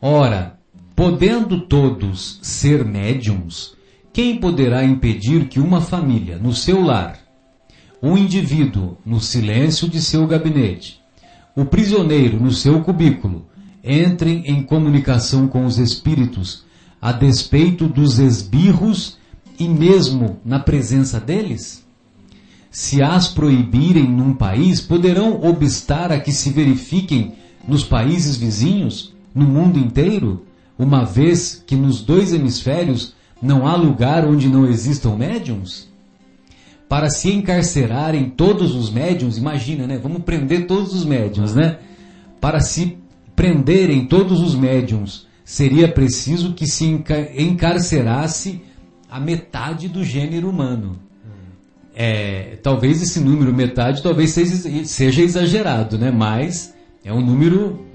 B: Ora, podendo todos ser médiums, quem poderá impedir que uma família no seu lar, um indivíduo no silêncio de seu gabinete, o prisioneiro no seu cubículo entrem em comunicação com os espíritos, a despeito dos esbirros e mesmo na presença deles? Se as proibirem num país, poderão obstar a que se verifiquem nos países vizinhos, no mundo inteiro, uma vez que nos dois hemisférios não há lugar onde não existam médiums? Para se encarcerarem todos os médiums, imagina, né? Vamos prender todos os médiums, né? Para se prenderem todos os médiums, seria preciso que se encarcerasse a metade do gênero humano. É, talvez esse número metade talvez seja, exagerado, né? Mas é um número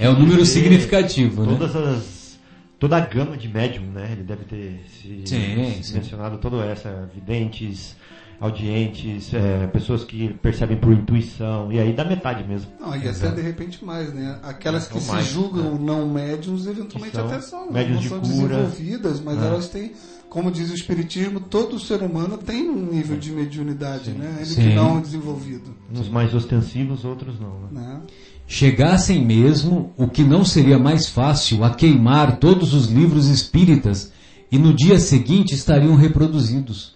B: é um número significativo,
C: né? todas né? As, toda a gama de médium, né? Ele deve ter se, sim, se sim. mencionado toda essa videntes, audientes, é, pessoas que percebem por intuição, e aí dá metade mesmo.
D: Não, e até de repente mais, né? Aquelas que se julgam né? não médiums, eventualmente são até são.
C: Médiums
D: não
C: de
D: são cura. desenvolvidas, mas é. elas têm, como diz o Espiritismo, todo ser humano tem um nível de mediunidade, Sim. né? Ele Sim. que não é desenvolvido.
C: Uns mais ostensivos, outros não. Né? né?
B: chegassem mesmo, o que não seria mais fácil, a queimar todos os livros espíritas e no dia seguinte estariam reproduzidos.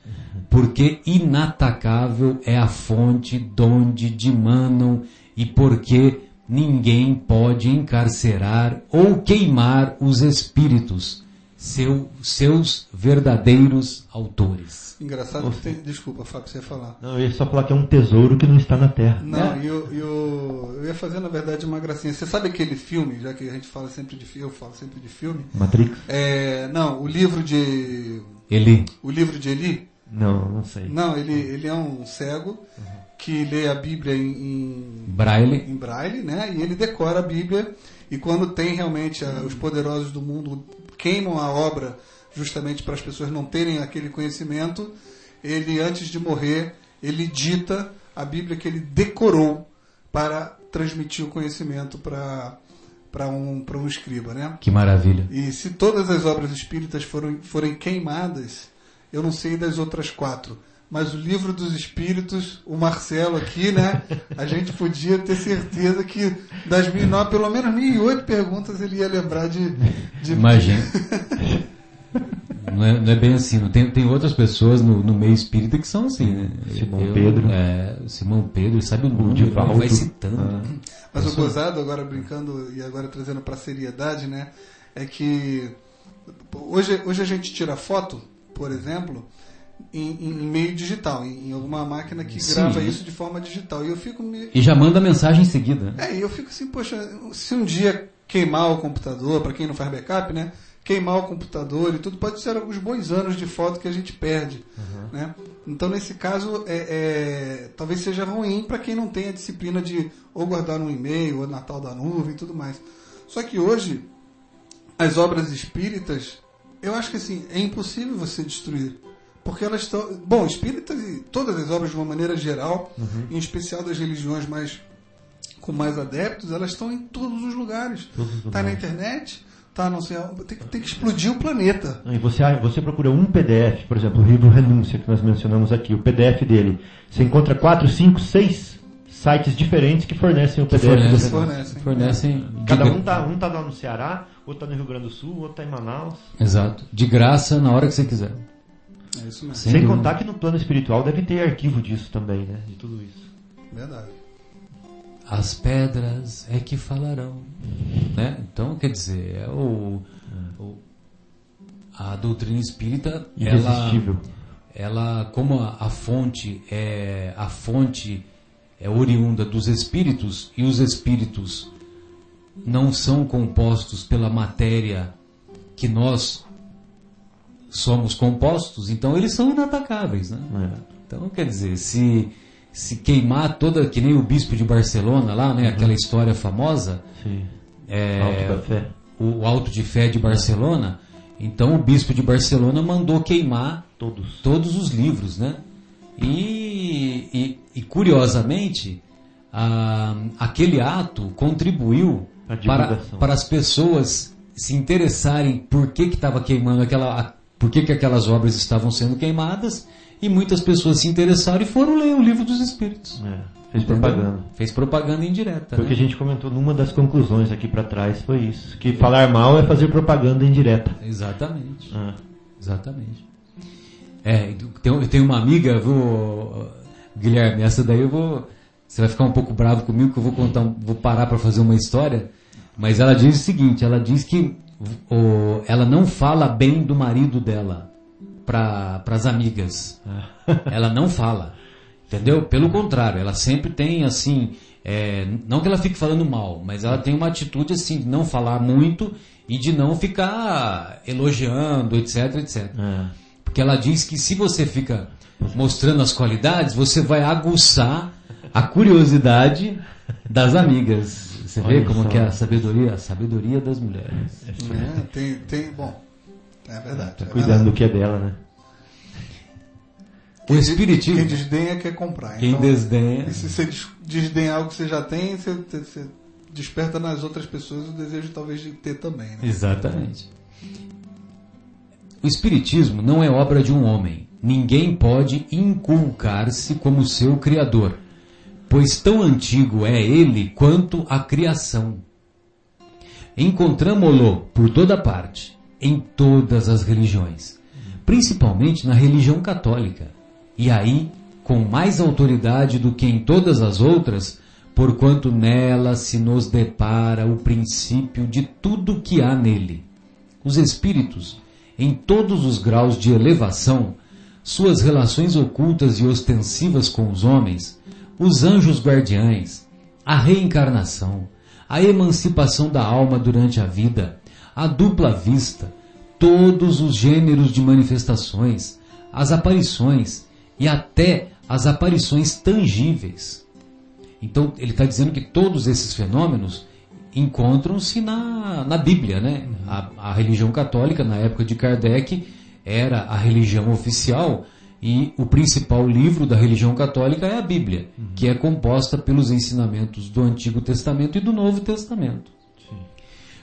B: Porque inatacável é a fonte donde dimanam e porque ninguém pode encarcerar ou queimar os espíritos, seu, seus verdadeiros autores.
D: Engraçado que tem. Desculpa, Fábio, você ia falar.
C: Não, eu ia só falar que é um tesouro que não está na Terra.
D: Não, é. eu, eu, eu ia fazer, na verdade, uma gracinha. Você sabe aquele filme, já que a gente fala sempre de filme, eu falo sempre de filme.
C: Matrix?
D: É, não, o livro de.
B: Eli.
D: O livro de Eli?
C: Não, não sei.
D: Não, ele, ele é um cego uhum. que lê a Bíblia em, em,
B: braille.
D: em braille, né? E ele decora a Bíblia. E quando tem realmente a, os poderosos do mundo queimam a obra justamente para as pessoas não terem aquele conhecimento, ele antes de morrer, ele dita a Bíblia que ele decorou para transmitir o conhecimento para para um, um escriba, né?
B: Que maravilha.
D: E se todas as obras espíritas foram, forem queimadas, eu não sei das outras quatro, mas o livro dos espíritos, o Marcelo aqui, né? A gente podia ter certeza que das mil nove, pelo menos mil e oito perguntas ele ia lembrar de. de...
B: Imagina. [laughs] Não é, não é, bem assim. Não tem, tem outras pessoas no, no meio espírita que são assim, né?
C: Simão eu, Pedro.
B: É, Simão Pedro, sabe o nome, vai citando. Ah.
D: Mas o gozado, agora brincando e agora trazendo para seriedade, né? É que hoje, hoje a gente tira foto, por exemplo, em, em, meio digital, em, em, alguma máquina que Sim. grava isso de forma digital. E eu fico me...
B: E já manda mensagem em seguida.
D: É, e eu fico assim, poxa, se um dia queimar o computador, para quem não faz backup, né? queimar o computador e tudo, pode ser alguns bons anos de foto que a gente perde. Uhum. Né? Então, nesse caso, é, é talvez seja ruim para quem não tem a disciplina de ou guardar no e-mail, ou Natal da nuvem e tudo mais. Só que hoje, as obras espíritas, eu acho que assim, é impossível você destruir. Porque elas estão. Bom, espíritas e todas as obras de uma maneira geral, uhum. em especial das religiões mais com mais adeptos, elas estão em todos os lugares. Está na internet, tá, não sei, tem, tem que explodir o planeta.
C: E você, você procura um PDF, por exemplo, o livro Renúncia, que nós mencionamos aqui, o PDF dele. Você encontra quatro, cinco, seis sites diferentes que fornecem o PDF.
B: Fornecem. fornecem. fornecem
C: Cada um tá, um tá lá no Ceará, outro tá no Rio Grande do Sul, outro tá em Manaus.
B: Exato. De graça, na hora que você quiser.
C: É isso mesmo. Sem, Sem contar que no plano espiritual deve ter arquivo disso também, né? De tudo isso.
D: Verdade.
B: As pedras é que falarão. Né? Então, quer dizer, é o, o a doutrina espírita, ela, ela, como a, a, fonte é a fonte é oriunda dos espíritos e os espíritos não são compostos pela matéria que nós somos compostos, então eles são inatacáveis, né? É. Então, quer dizer, se se queimar toda, que nem o bispo de Barcelona lá, né? Uhum. Aquela história famosa.
C: Sim.
B: É, alto da fé. O, o Alto de Fé de Barcelona. Então o bispo de Barcelona mandou queimar
C: todos,
B: todos os livros, né? E, e, e curiosamente, a, aquele ato contribuiu para, para as pessoas se interessarem por que estava que queimando aquela, por que, que aquelas obras estavam sendo queimadas e muitas pessoas se interessaram e foram ler o livro dos Espíritos.
C: É, fez propaganda.
B: Fez propaganda indireta.
C: Foi o né? que a gente comentou numa das conclusões aqui para trás, foi isso. Que falar mal é fazer propaganda indireta.
B: Exatamente. Ah. Exatamente. É, eu tenho uma amiga, vou, Guilherme, essa daí eu vou. Você vai ficar um pouco bravo comigo que eu vou contar, vou parar para fazer uma história. Mas ela diz o seguinte: ela diz que o, ela não fala bem do marido dela para as amigas. ela não fala. Entendeu? Pelo contrário, ela sempre tem assim. É, não que ela fique falando mal, mas ela tem uma atitude assim de não falar muito e de não ficar elogiando, etc, etc. É. Porque ela diz que se você fica mostrando as qualidades, você vai aguçar a curiosidade das amigas. Você vê como só. que é a sabedoria, a sabedoria das mulheres.
D: É, tem, tem, bom, é verdade.
C: Tá
D: é
C: cuidando
D: verdade.
C: do que é dela, né?
B: O espiritismo.
D: Quem desdenha quer comprar.
B: Quem então, desdenha.
D: E se você desdenhar algo que você já tem, você, você, desperta nas outras pessoas o desejo talvez de ter também. Né?
B: Exatamente. O espiritismo não é obra de um homem. Ninguém pode inculcar-se como seu criador. pois tão antigo é ele quanto a criação. Encontramo-lo por toda parte, em todas as religiões, principalmente na religião católica, e aí com mais autoridade do que em todas as outras, porquanto nela se nos depara o princípio de tudo que há nele. Os espíritos, em todos os graus de elevação, suas relações ocultas e ostensivas com os homens, os anjos guardiães, a reencarnação, a emancipação da alma durante a vida, a dupla vista, todos os gêneros de manifestações, as aparições e até as aparições tangíveis. Então, ele está dizendo que todos esses fenômenos encontram-se na, na Bíblia, né? A, a religião católica, na época de Kardec, era a religião oficial e o principal livro da religião católica é a Bíblia, uhum. que é composta pelos ensinamentos do Antigo Testamento e do Novo Testamento. Sim.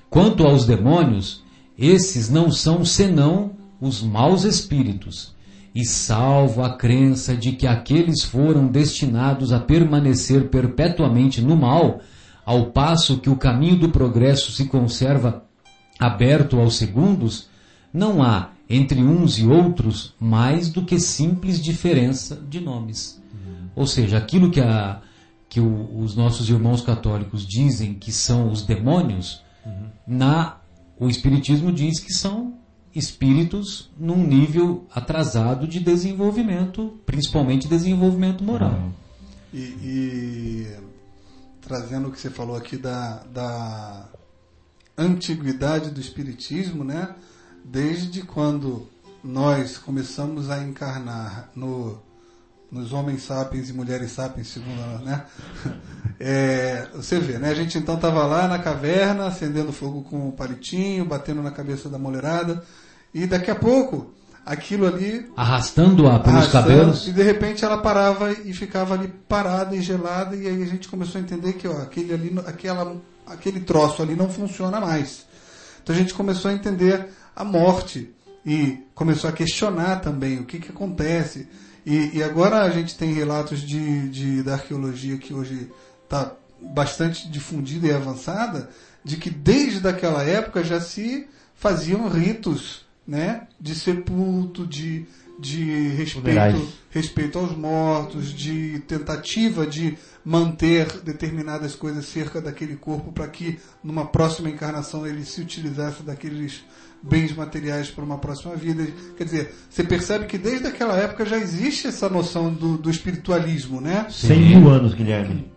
B: Quanto aos demônios, esses não são senão os maus espíritos, e salvo a crença de que aqueles foram destinados a permanecer perpetuamente no mal, ao passo que o caminho do progresso se conserva aberto aos segundos, não há entre uns e outros mais do que simples diferença de nomes. Uhum. Ou seja, aquilo que, a, que o, os nossos irmãos católicos dizem que são os demônios, uhum. na o Espiritismo diz que são espíritos num nível atrasado de desenvolvimento, principalmente desenvolvimento moral. Uhum.
D: E, e, trazendo o que você falou aqui da, da antiguidade do Espiritismo, né? desde quando nós começamos a encarnar no, nos homens sapiens e mulheres sapiens, segundo a, né? [laughs] É, você vê, né? A gente então estava lá na caverna, acendendo fogo com o palitinho, batendo na cabeça da mulherada, e daqui a pouco aquilo ali
B: arrastando-a pelos arrastando, cabelos
D: e de repente ela parava e ficava ali parada e gelada e aí a gente começou a entender que ó, aquele ali aquela aquele troço ali não funciona mais então a gente começou a entender a morte e começou a questionar também o que, que acontece. E, e agora a gente tem relatos de, de, da arqueologia que hoje está bastante difundida e avançada, de que desde aquela época já se faziam ritos né, de sepulto, de, de respeito, respeito aos mortos, de tentativa de manter determinadas coisas cerca daquele corpo para que numa próxima encarnação ele se utilizasse daqueles bens materiais para uma próxima vida. Quer dizer, você percebe que desde aquela época já existe essa noção do, do espiritualismo, né?
C: 100 mil anos, Guilherme.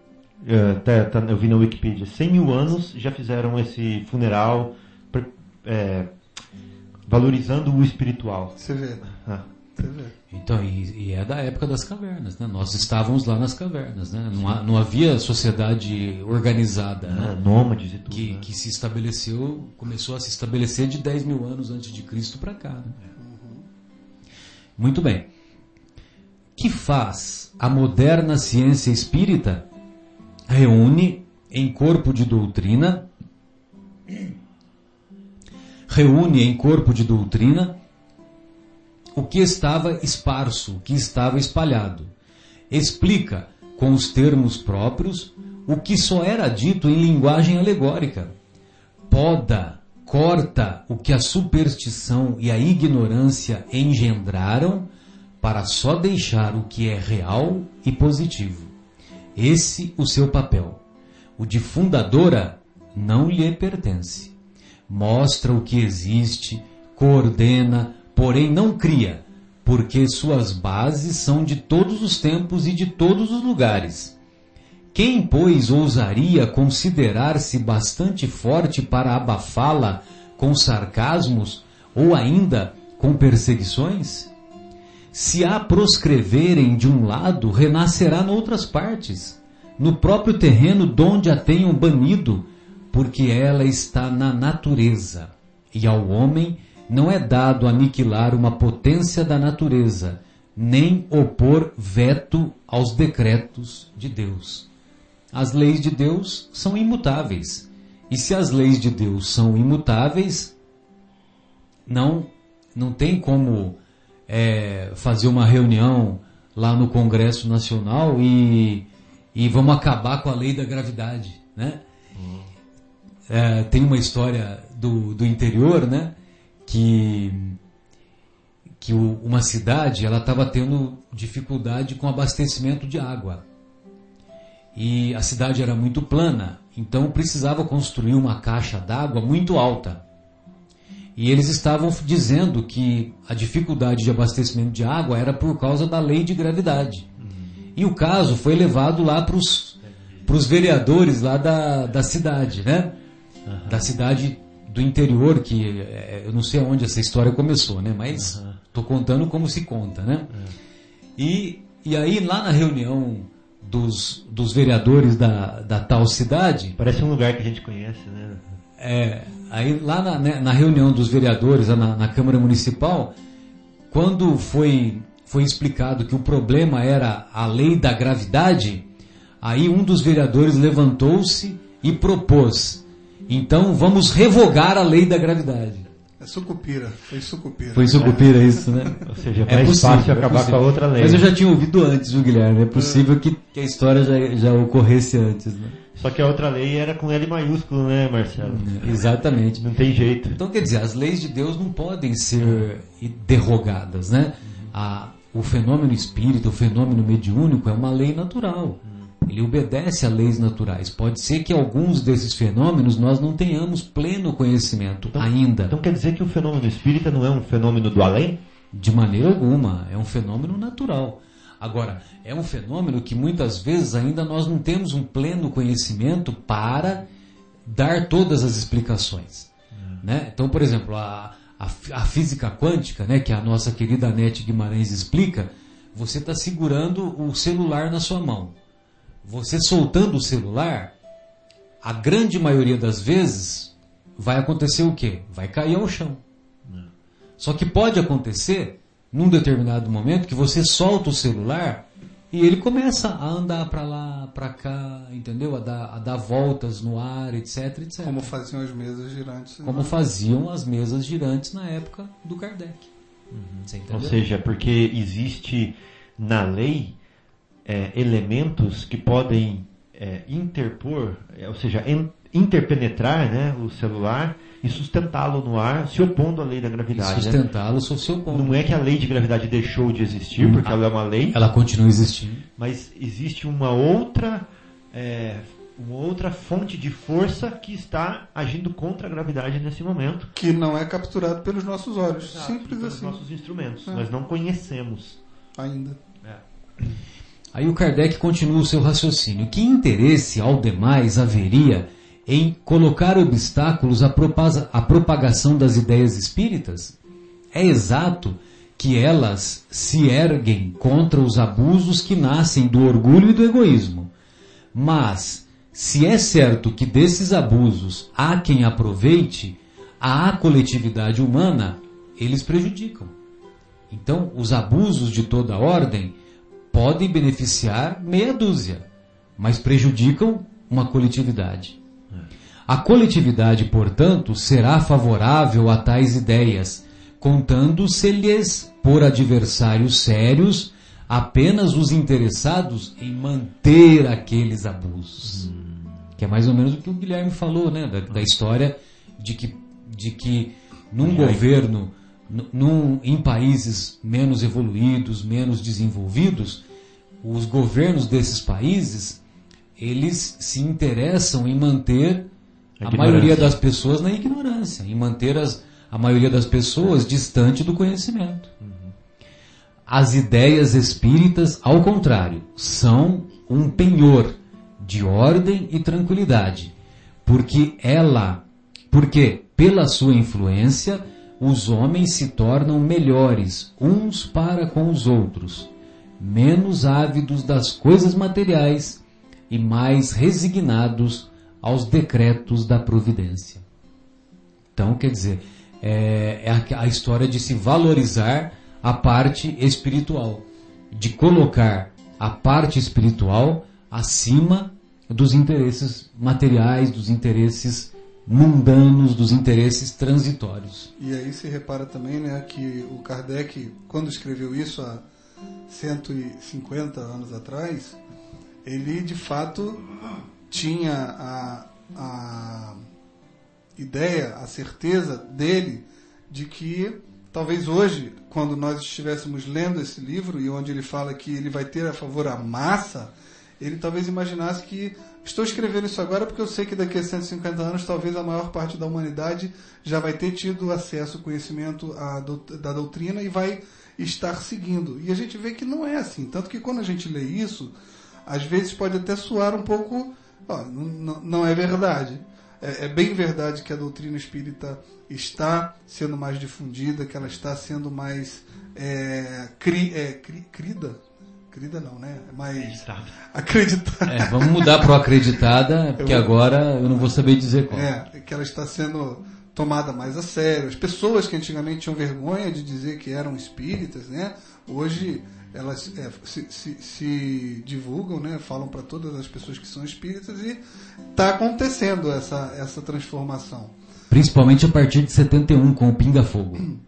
C: Até, tá, eu vi na Wikipedia. 100 mil anos já fizeram esse funeral é, valorizando o espiritual.
D: Você vê. Ah.
B: Então, e, e, é da época das cavernas, né? Nós estávamos lá nas cavernas, né? Não, há, não havia sociedade organizada, né?
C: Ah, nômades e tudo.
B: Que,
C: né?
B: que se estabeleceu, começou a se estabelecer de 10 mil anos antes de Cristo para cá. Né? Uhum. Muito bem. Que faz a moderna ciência espírita? Reúne em corpo de doutrina, reúne em corpo de doutrina o que estava esparso, o que estava espalhado. Explica, com os termos próprios, o que só era dito em linguagem alegórica. Poda, corta o que a superstição e a ignorância engendraram para só deixar o que é real e positivo. Esse o seu papel. O de fundadora não lhe pertence. Mostra o que existe, coordena, porém não cria, porque suas bases são de todos os tempos e de todos os lugares. Quem, pois, ousaria considerar-se bastante forte para abafá-la com sarcasmos ou ainda com perseguições? Se a proscreverem de um lado, renascerá noutras partes, no próprio terreno donde a tenham banido, porque ela está na natureza, e ao homem não é dado aniquilar uma potência da natureza, nem opor veto aos decretos de Deus. As leis de Deus são imutáveis. E se as leis de Deus são imutáveis, não, não tem como é, fazer uma reunião lá no Congresso Nacional e, e vamos acabar com a lei da gravidade, né? É, tem uma história do, do interior, né? Que que o, uma cidade ela estava tendo dificuldade com abastecimento de água e a cidade era muito plana, então precisava construir uma caixa d'água muito alta. E eles estavam dizendo que a dificuldade de abastecimento de água era por causa da lei de gravidade. E o caso foi levado lá para os vereadores lá da, da cidade, né? Uhum. Da cidade do interior, que é, eu não sei onde essa história começou, né? Mas estou uhum. contando como se conta, né? Uhum. E, e aí lá na reunião dos, dos vereadores da, da tal cidade.
C: Parece um lugar que a gente conhece, né?
B: É, aí lá na, né, na reunião dos vereadores, na, na Câmara Municipal, quando foi, foi explicado que o problema era a lei da gravidade, aí um dos vereadores levantou-se e propôs: então vamos revogar a lei da gravidade.
D: É sucupira, foi sucupira.
B: Foi sucupira isso, né?
C: Ou seja, é mais possível, fácil é acabar é com a outra lei.
B: Mas eu já tinha ouvido antes, viu, Guilherme? É possível é. Que, que, a história já, já ocorresse antes, né?
C: Só que a outra lei era com L maiúsculo, né, Marcelo?
B: É, exatamente.
C: Não tem jeito.
B: Então, quer dizer, as leis de Deus não podem ser derrogadas, né? A, o fenômeno espírita, o fenômeno mediúnico é uma lei natural. Ele obedece a leis naturais. Pode ser que alguns desses fenômenos nós não tenhamos pleno conhecimento
C: então,
B: ainda.
C: Então quer dizer que o fenômeno espírita não é um fenômeno do além?
B: De maneira alguma, é um fenômeno natural. Agora, é um fenômeno que muitas vezes ainda nós não temos um pleno conhecimento para dar todas as explicações. Hum. Né? Então, por exemplo, a, a, a, física quântica, né, que a nossa querida Anete Guimarães explica, você está segurando o celular na sua mão você soltando o celular, a grande maioria das vezes vai acontecer o quê? Vai cair ao chão. Só que pode acontecer, num determinado momento, que você solta o celular e ele começa a andar para lá, para cá, entendeu? A dar, a dar voltas no ar, etc, etc.
D: Como faziam as mesas girantes.
B: Como faziam as mesas girantes na época do Kardec.
C: Uhum. Ou seja, porque existe na lei é, elementos que podem é, interpor, é, ou seja, en, interpenetrar né, o celular e sustentá-lo no ar, se opondo à lei da gravidade.
B: Né? Sustentá-lo né? se opondo.
C: Não é que a lei de gravidade deixou de existir, porque ela é uma lei.
B: Ela continua existindo.
C: Mas existe uma outra, é, uma outra fonte de força que está agindo contra a gravidade nesse momento.
D: Que não é capturado pelos nossos olhos. Exato, Simples
C: pelos
D: assim.
C: nossos instrumentos. É. Nós não conhecemos.
D: Ainda.
B: É. Aí o Kardec continua o seu raciocínio. Que interesse ao demais haveria em colocar obstáculos à, à propagação das ideias espíritas? É exato que elas se erguem contra os abusos que nascem do orgulho e do egoísmo. Mas, se é certo que desses abusos há quem aproveite, à coletividade humana, eles prejudicam. Então, os abusos de toda ordem podem beneficiar meia dúzia, mas prejudicam uma coletividade. A coletividade, portanto, será favorável a tais ideias, contando-se-lhes por adversários sérios apenas os interessados em manter aqueles abusos. Hum. Que é mais ou menos o que o Guilherme falou, né? Da, da história de que, de que num governo, num, em países menos evoluídos, menos desenvolvidos, os governos desses países eles se interessam em manter a, a maioria das pessoas na ignorância, em manter as, a maioria das pessoas distante do conhecimento. Uhum. As ideias espíritas, ao contrário, são um penhor de ordem e tranquilidade, porque ela, porque pela sua influência os homens se tornam melhores uns para com os outros menos ávidos das coisas materiais e mais resignados aos decretos da providência. Então, quer dizer, é, é a, história de se valorizar a parte espiritual, de colocar a parte espiritual acima dos interesses materiais, dos interesses mundanos, dos interesses transitórios.
D: E aí se repara também né, que o Kardec, quando escreveu isso, 150 anos atrás, ele de fato tinha a, a ideia, a certeza dele de que talvez hoje, quando nós estivéssemos lendo esse livro e onde ele fala que ele vai ter a favor a massa, ele talvez imaginasse que estou escrevendo isso agora porque eu sei que daqui a 150 anos talvez a maior parte da humanidade já vai ter tido acesso ao conhecimento da doutrina e vai estar seguindo. E a gente vê que não é assim. Tanto que quando a gente lê isso, às vezes pode até soar um pouco. Ó, não, não é verdade. É, é, bem verdade que a doutrina espírita está sendo mais difundida, que ela está sendo mais é, cri, é, cri, crida. Crida não, né? É mais acreditada.
B: É, vamos mudar para o acreditada, [laughs] porque eu, agora eu não vou saber dizer qual.
D: É, que ela está sendo tomada mais a sério. As pessoas que antigamente tinham vergonha de dizer que eram espíritas, né? Hoje elas é, se, se, se, divulgam, né? Falam para todas as pessoas que são espíritas e está acontecendo essa, essa transformação.
B: Principalmente a partir de 71 com o Pinga Fogo.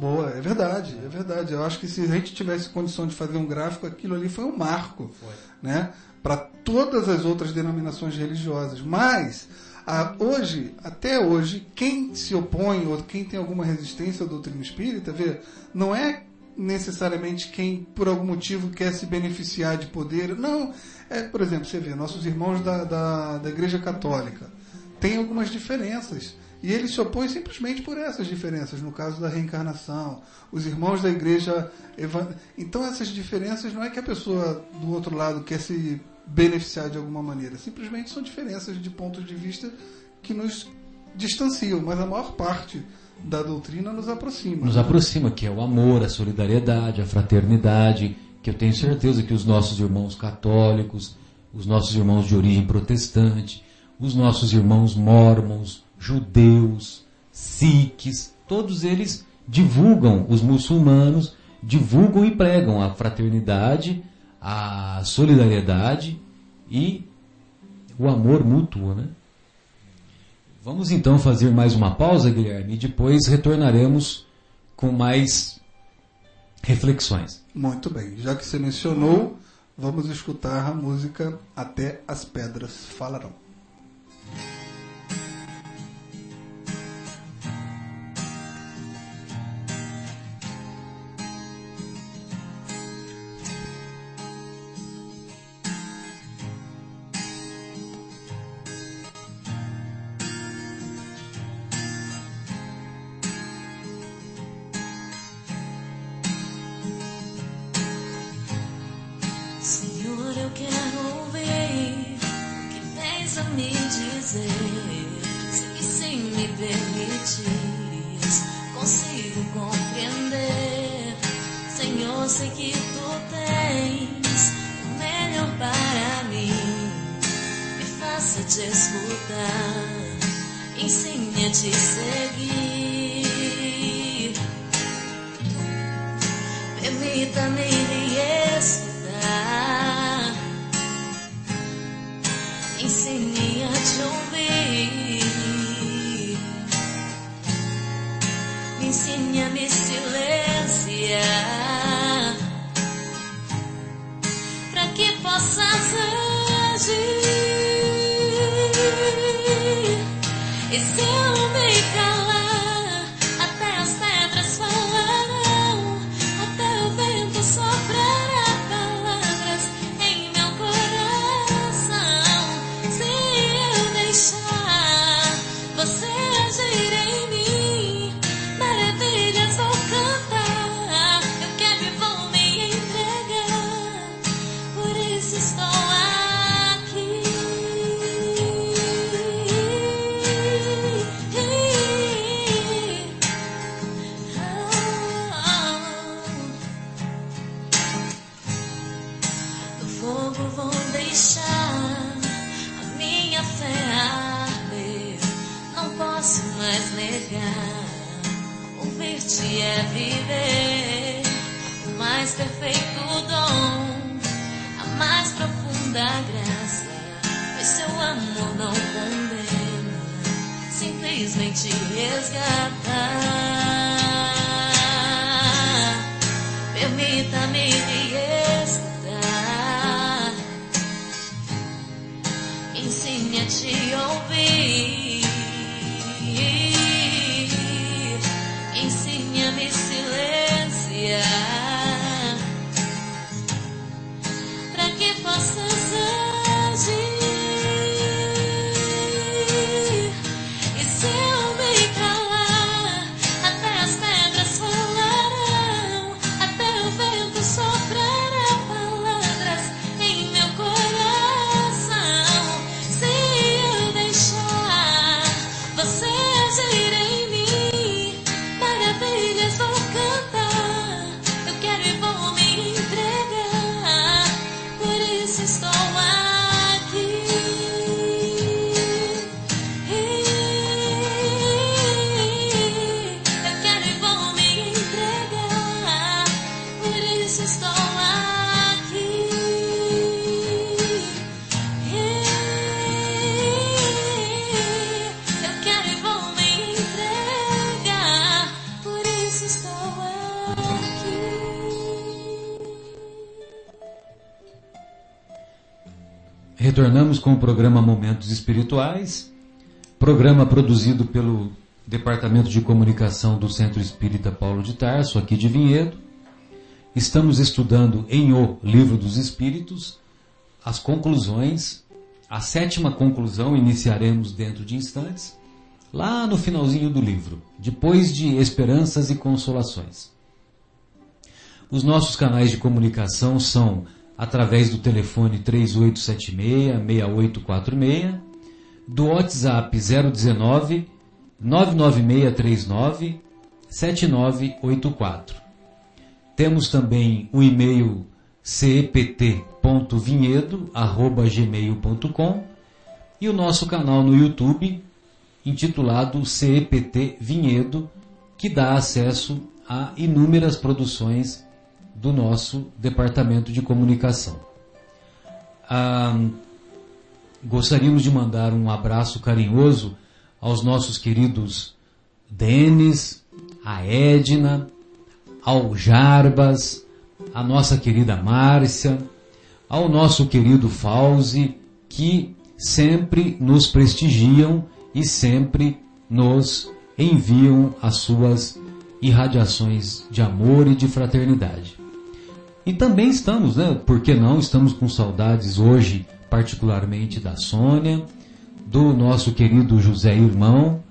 D: Boa, é verdade, é verdade. Eu acho que se a gente tivesse condição de fazer um gráfico, aquilo ali foi um marco, foi. né? Para todas as outras denominações religiosas. Mas ah, hoje, até hoje, quem se opõe ou quem tem alguma resistência à doutrina espírita, vê, não é necessariamente quem por algum motivo quer se beneficiar de poder. Não, é, por exemplo, você vê, nossos irmãos da, da, da Igreja Católica têm algumas diferenças. E eles se opõem simplesmente por essas diferenças, no caso da reencarnação. Os irmãos da igreja. Então, essas diferenças não é que a pessoa do outro lado quer se beneficiar de alguma maneira. Simplesmente são diferenças de pontos de vista que nos distanciam, mas a maior parte da doutrina nos aproxima.
B: Nos aproxima, que é o amor, a solidariedade, a fraternidade, que eu tenho certeza que os nossos irmãos católicos, os nossos irmãos de origem protestante, os nossos irmãos mormons, judeus, sikhs, todos eles divulgam, os muçulmanos divulgam e pregam a fraternidade, a solidariedade e o amor mútuo, né? Vamos então fazer mais uma pausa, Guilherme, e depois retornaremos com mais reflexões.
D: Muito bem. Já que você mencionou, vamos escutar a música Até as Pedras Falarão.
B: simplesmente resgatar. Com o programa Momentos Espirituais, programa produzido pelo Departamento de Comunicação do Centro Espírita Paulo de Tarso, aqui de Vinhedo. Estamos estudando em O Livro dos Espíritos as conclusões. A sétima conclusão iniciaremos dentro de instantes, lá no finalzinho do livro, depois de Esperanças e Consolações. Os nossos canais de comunicação são através do telefone 3876-6846, do WhatsApp 019 99639 7984. Temos também o e-mail cept.vinhedo@gmail.com e o nosso canal no YouTube intitulado CEPT Vinhedo, que dá acesso a inúmeras produções do nosso departamento de comunicação. Ah, gostaríamos de mandar um abraço carinhoso aos nossos queridos Denis, a Edna, ao Jarbas, a nossa querida Márcia, ao nosso querido Fauzi, que sempre nos prestigiam e sempre nos enviam as suas irradiações de amor e de fraternidade. E também estamos, né? Por que não? Estamos com saudades hoje, particularmente da Sônia, do nosso querido José Irmão.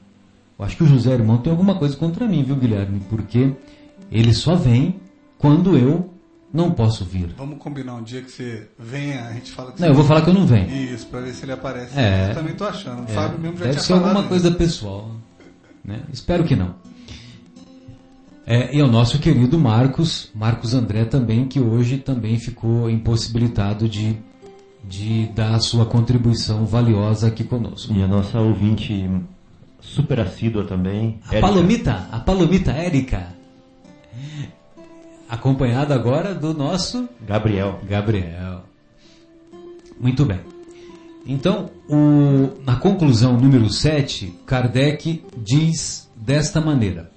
B: Eu acho que o José Irmão tem alguma coisa contra mim, viu, Guilherme? Porque ele só vem quando eu não posso vir.
D: Vamos combinar um dia que você venha, a gente fala que
B: Não, eu vou falar que eu não venho.
D: Isso, pra ver se ele aparece.
B: É.
D: Eu também tô achando.
B: É,
D: Fábio mesmo já
B: deve ser alguma
D: isso.
B: coisa pessoal. Né? Espero que não. É, e o nosso querido Marcos, Marcos André também, que hoje também ficou impossibilitado de, de dar a sua contribuição valiosa aqui conosco.
C: E a nossa ouvinte super assídua também.
B: A
C: Érica.
B: Palomita, a Palomita Érica, acompanhada agora do nosso
C: Gabriel.
B: Gabriel. Muito bem. Então, o- na conclusão número 7, Kardec diz desta maneira: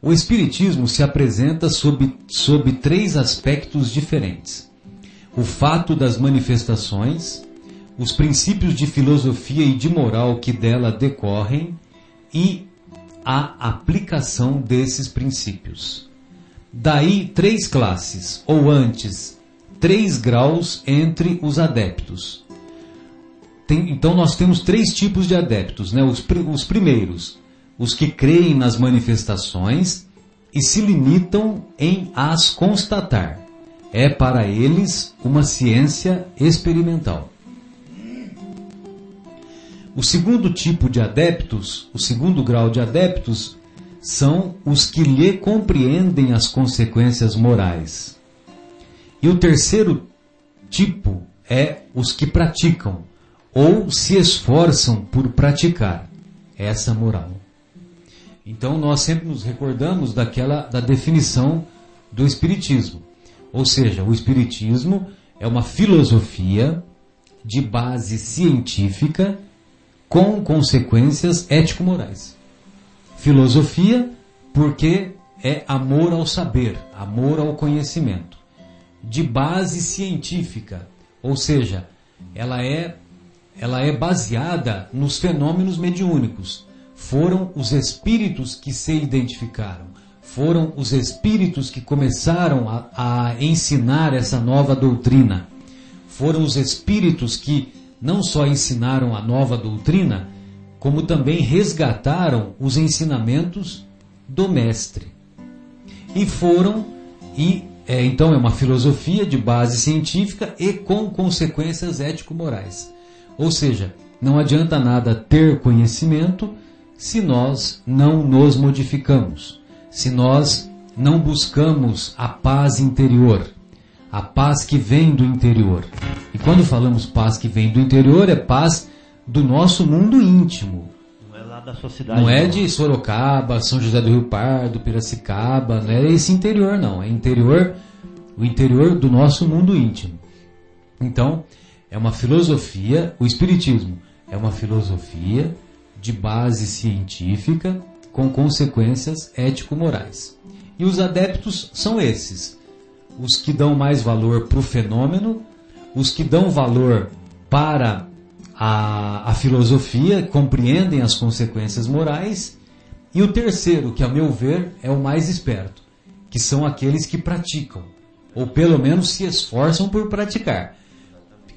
B: O Espiritismo se apresenta sob, sob três aspectos diferentes: o fato das manifestações, os princípios de filosofia e de moral que dela decorrem e a aplicação desses princípios. Daí três classes, ou antes, três graus entre os adeptos. Tem- então nós temos três tipos de adeptos, né? Os, os primeiros, os que creem nas manifestações e se limitam em as constatar. É para eles uma ciência experimental. O segundo tipo de adeptos, o segundo grau de adeptos, são os que lhe compreendem as consequências morais. E o terceiro tipo é os que praticam ou se esforçam por praticar essa moral. Então nós sempre nos recordamos daquela da definição do espiritismo. Ou seja, o espiritismo é uma filosofia de base científica com consequências ético-morais. Filosofia, porque é amor ao saber, amor ao conhecimento. De base científica, ou seja, ela é, ela é baseada nos fenômenos mediúnicos. Foram os espíritos que se identificaram, foram os espíritos que começaram a, a ensinar essa nova doutrina. Foram os espíritos que não só ensinaram a nova doutrina, como também resgataram os ensinamentos do mestre. E foram, e é, então é uma filosofia de base científica e com consequências ético-morais. Ou seja, não adianta nada ter conhecimento se nós não nos modificamos, se nós não buscamos a paz interior, a paz que vem do interior. E quando falamos paz que vem do interior, é paz do nosso mundo íntimo.
C: Não é lá da sua cidade.
B: Não é de Sorocaba, São José do Rio Pardo, Piracicaba, não é esse interior não, é interior, o interior do nosso mundo íntimo. Então, é uma filosofia, o espiritismo é uma filosofia de base científica com consequências ético-morais. E os adeptos são esses: os que dão mais valor para o fenômeno, os que dão valor para a, a filosofia, compreendem as consequências morais. E o terceiro, que a meu ver é o mais esperto, que são aqueles que praticam, ou pelo menos se esforçam por praticar.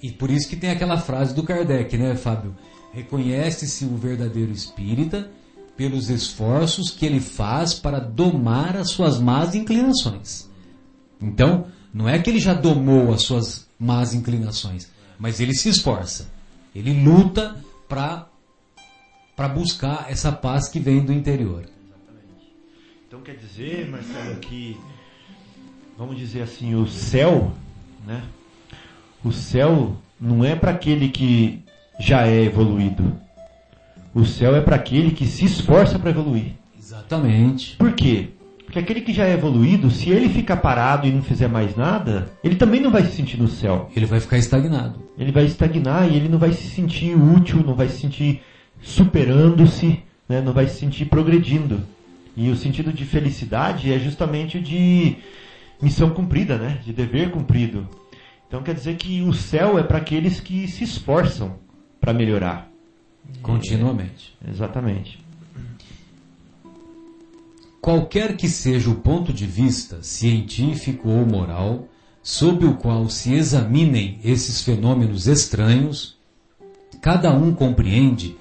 B: E por isso que tem aquela frase do Kardec, né, Fábio? Reconhece-se o verdadeiro espírita pelos esforços que ele faz para domar as suas más inclinações. Então, não é que ele já domou as suas más inclinações, mas ele se esforça. Ele luta para para buscar essa paz que vem do interior.
C: Exatamente. Então quer dizer, Marcelo, que vamos dizer assim, o céu, né? O céu não é para aquele que já é evoluído. O céu é para aquele que se esforça para evoluir.
B: Exatamente.
C: Por quê? Porque aquele que já é evoluído, se ele ficar parado e não fizer mais nada, ele também não vai se sentir no céu.
B: Ele vai ficar estagnado.
C: Ele vai estagnar e ele não vai se sentir útil, não vai se sentir superando-se, né? não vai se sentir progredindo. E o sentido de felicidade é justamente o de missão cumprida, né? de dever cumprido. Então quer dizer que o céu é para aqueles que se esforçam para melhorar.
B: Continuamente.
C: É, exatamente.
B: Qualquer que seja o ponto de vista, científico ou moral, sob o qual se examinem esses fenômenos estranhos, cada um compreende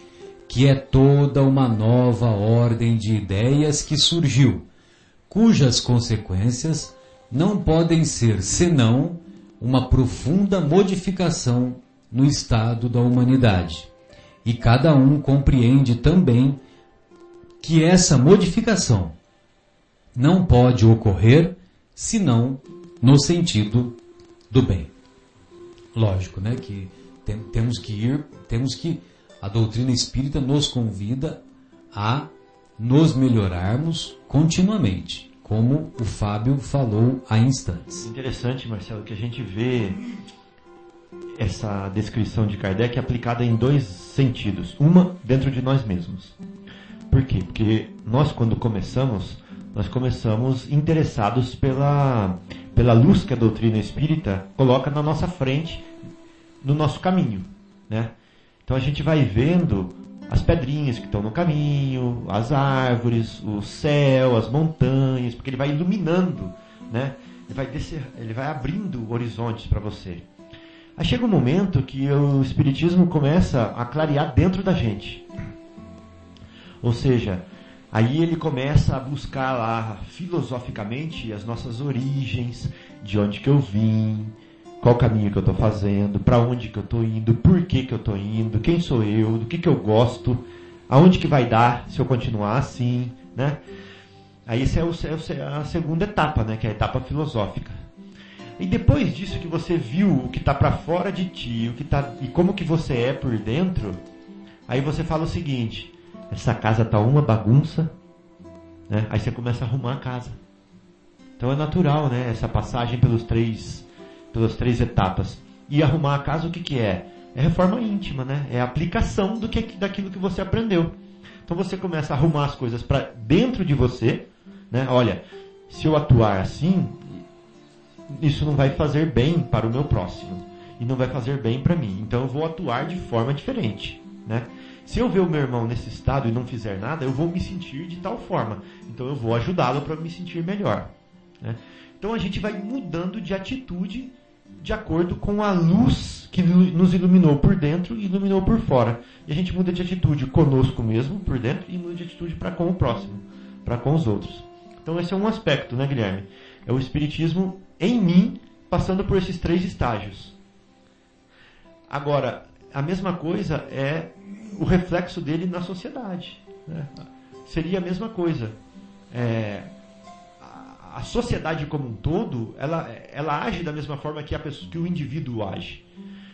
B: que é toda uma nova ordem de ideias que surgiu, cujas consequências não podem ser senão uma profunda modificação no estado da humanidade. E cada um compreende também que essa modificação não pode ocorrer senão no sentido do bem. Lógico, né, que tem, temos que ir, temos que a doutrina espírita nos convida a nos melhorarmos continuamente, como o Fábio falou há instantes.
C: Interessante, Marcelo, que a gente vê essa descrição de Kardec aplicada em dois sentidos. Uma, dentro de nós mesmos. Por quê? Porque nós, quando começamos, nós começamos interessados pela, pela luz que a doutrina espírita coloca na nossa frente, no nosso caminho. Né? Então a gente vai vendo as pedrinhas que estão no caminho, as árvores, o céu, as montanhas, porque ele vai iluminando, né? Ele vai, descer, ele vai abrindo horizontes para você. Aí chega um momento que o Espiritismo começa a clarear dentro da gente. Ou seja, aí ele começa a buscar lá filosoficamente as nossas origens, de onde que eu vim, qual caminho que eu estou fazendo, para onde que eu estou indo, por que que eu estou indo, quem sou eu, do que que eu gosto, aonde que vai dar se eu continuar assim, né? Aí essa é, é, a segunda etapa, né? Que é a etapa filosófica. E depois disso que você viu o que está para fora de ti, o que tá e como que você é por dentro, aí você fala o seguinte: essa casa tá uma bagunça, né? Aí você começa a arrumar a casa. Então é natural, né? Essa passagem pelos três, pelas três etapas. E arrumar a casa o que que é? É reforma íntima, né? É a aplicação do que daquilo que você aprendeu. Então você começa a arrumar as coisas para dentro de você, né? Olha, se eu atuar assim, isso não vai fazer bem para o meu próximo e não vai fazer bem para mim. Então eu vou atuar de forma diferente, né? Se eu ver o meu irmão nesse estado e não fizer nada, eu vou me sentir de tal forma. Então eu vou ajudá-lo para me sentir melhor. Né? Então a gente vai mudando de atitude de acordo com a luz que nos iluminou por dentro e iluminou por fora. E a gente muda de atitude conosco mesmo, por dentro, e muda de atitude para com o próximo, para com os outros. Então esse é um aspecto, né, Guilherme? É o espiritismo em mim, passando por esses três estágios. Agora, a mesma coisa é o reflexo dele na sociedade. Né? Seria a mesma coisa. É, a, sociedade como um todo, ela, ela age da mesma forma que, a pessoa, que o indivíduo age.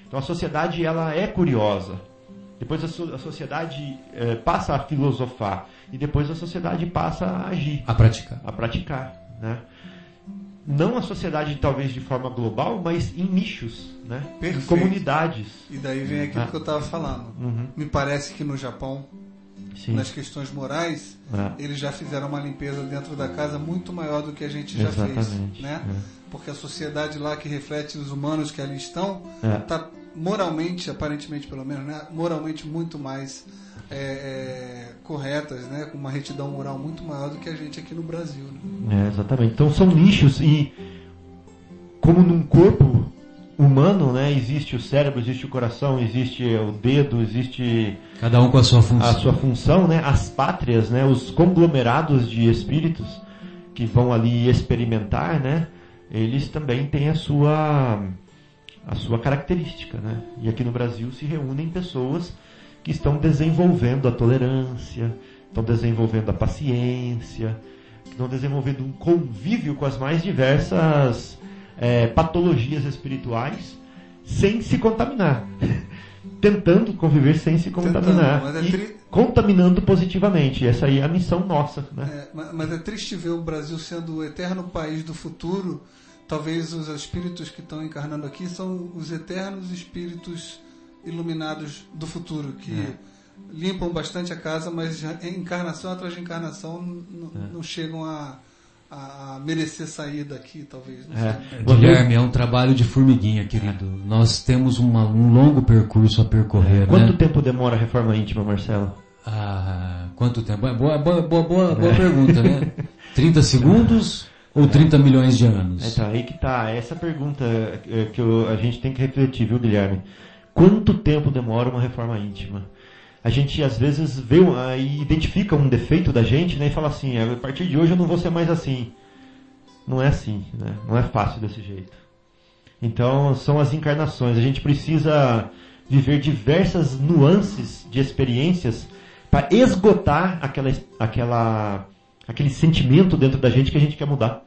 C: Então a sociedade ela é curiosa. Depois a, so, a sociedade é, passa a filosofar e depois a sociedade passa a agir,
B: a praticar,
C: a praticar, né? Não a sociedade talvez de forma global, mas em nichos, né? Perfeito. Em comunidades.
D: E daí vem aquilo ah. que eu estava falando. Uhum. Me parece que no Japão, Sim. nas questões morais, ah. eles já fizeram uma limpeza dentro da casa muito maior do que a gente já
C: Exatamente.
D: fez, né? É. Porque a sociedade lá que reflete os humanos que ali estão, está é. moralmente, aparentemente pelo menos, né, moralmente muito mais é, é, corretas, né, com uma retidão moral muito maior do que a gente aqui no Brasil.
C: Né? É, exatamente. Então são nichos e como num corpo humano, né, existe o cérebro, existe o coração, existe o dedo, existe
B: cada um com a sua função.
C: A sua função, né, as pátrias, né, os conglomerados de espíritos que vão ali experimentar, né, eles também têm a sua a sua característica, né? E aqui no Brasil se reúnem pessoas que estão desenvolvendo a tolerância, estão desenvolvendo a paciência, estão desenvolvendo um convívio com as mais diversas é, patologias espirituais sem se contaminar. [laughs] Tentando conviver sem se contaminar. Tentando, é tri... contaminando positivamente. Essa aí é a missão nossa. Né?
D: É, mas é triste ver o Brasil sendo o eterno país do futuro talvez os espíritos que estão encarnando aqui são os eternos espíritos iluminados do futuro, que é. limpam bastante a casa, mas encarnação atrás de encarnação é. não chegam a, a, merecer sair daqui, talvez.
B: É. Guilherme, é um trabalho de formiguinha, querido. Nós temos uma, um longo percurso a percorrer.
C: É. Quanto
B: né?
C: tempo demora a reforma íntima, Marcelo?
B: Ah, quanto tempo? Boa, boa, boa, boa, boa é. pergunta, né? [laughs] 30 segundos? Ou 30 milhões de anos?
C: Então, aí que tá. Essa pergunta é, que eu, a gente tem que refletir, viu, Guilherme? Quanto tempo demora uma reforma íntima? A gente às vezes vê e identifica um defeito da gente né, e fala assim, a partir de hoje eu não vou ser mais assim. Não é assim, né? não é fácil desse jeito. Então são as encarnações. A gente precisa viver diversas nuances de experiências para esgotar aquela, aquela, aquele sentimento dentro da gente que a gente quer mudar.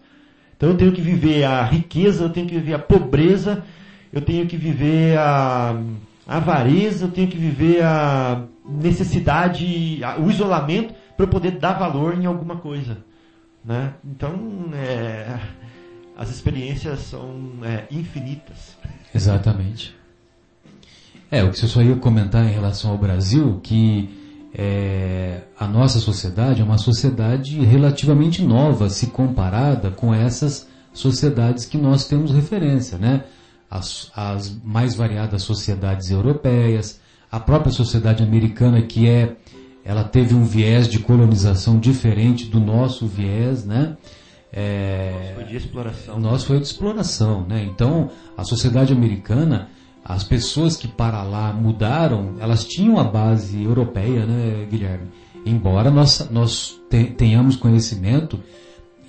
C: Então eu tenho que viver a riqueza, eu tenho que viver a pobreza, eu tenho que viver a avareza, eu tenho que viver a necessidade, o isolamento para eu poder dar valor em alguma coisa. Né? Então, é, as experiências são é, infinitas.
B: Exatamente. É, o que você só ia comentar em relação ao Brasil, que é, a nossa sociedade é uma sociedade relativamente nova se comparada com essas sociedades que nós temos referência, né? As, as mais variadas sociedades europeias, a própria sociedade americana que é, ela teve um viés de colonização diferente do nosso viés, né?
C: É, foi de exploração.
B: O nosso foi de exploração, né? Então, a sociedade americana as pessoas que para lá mudaram, elas tinham a base europeia, né, Guilherme? Embora nós, nós tenhamos conhecimento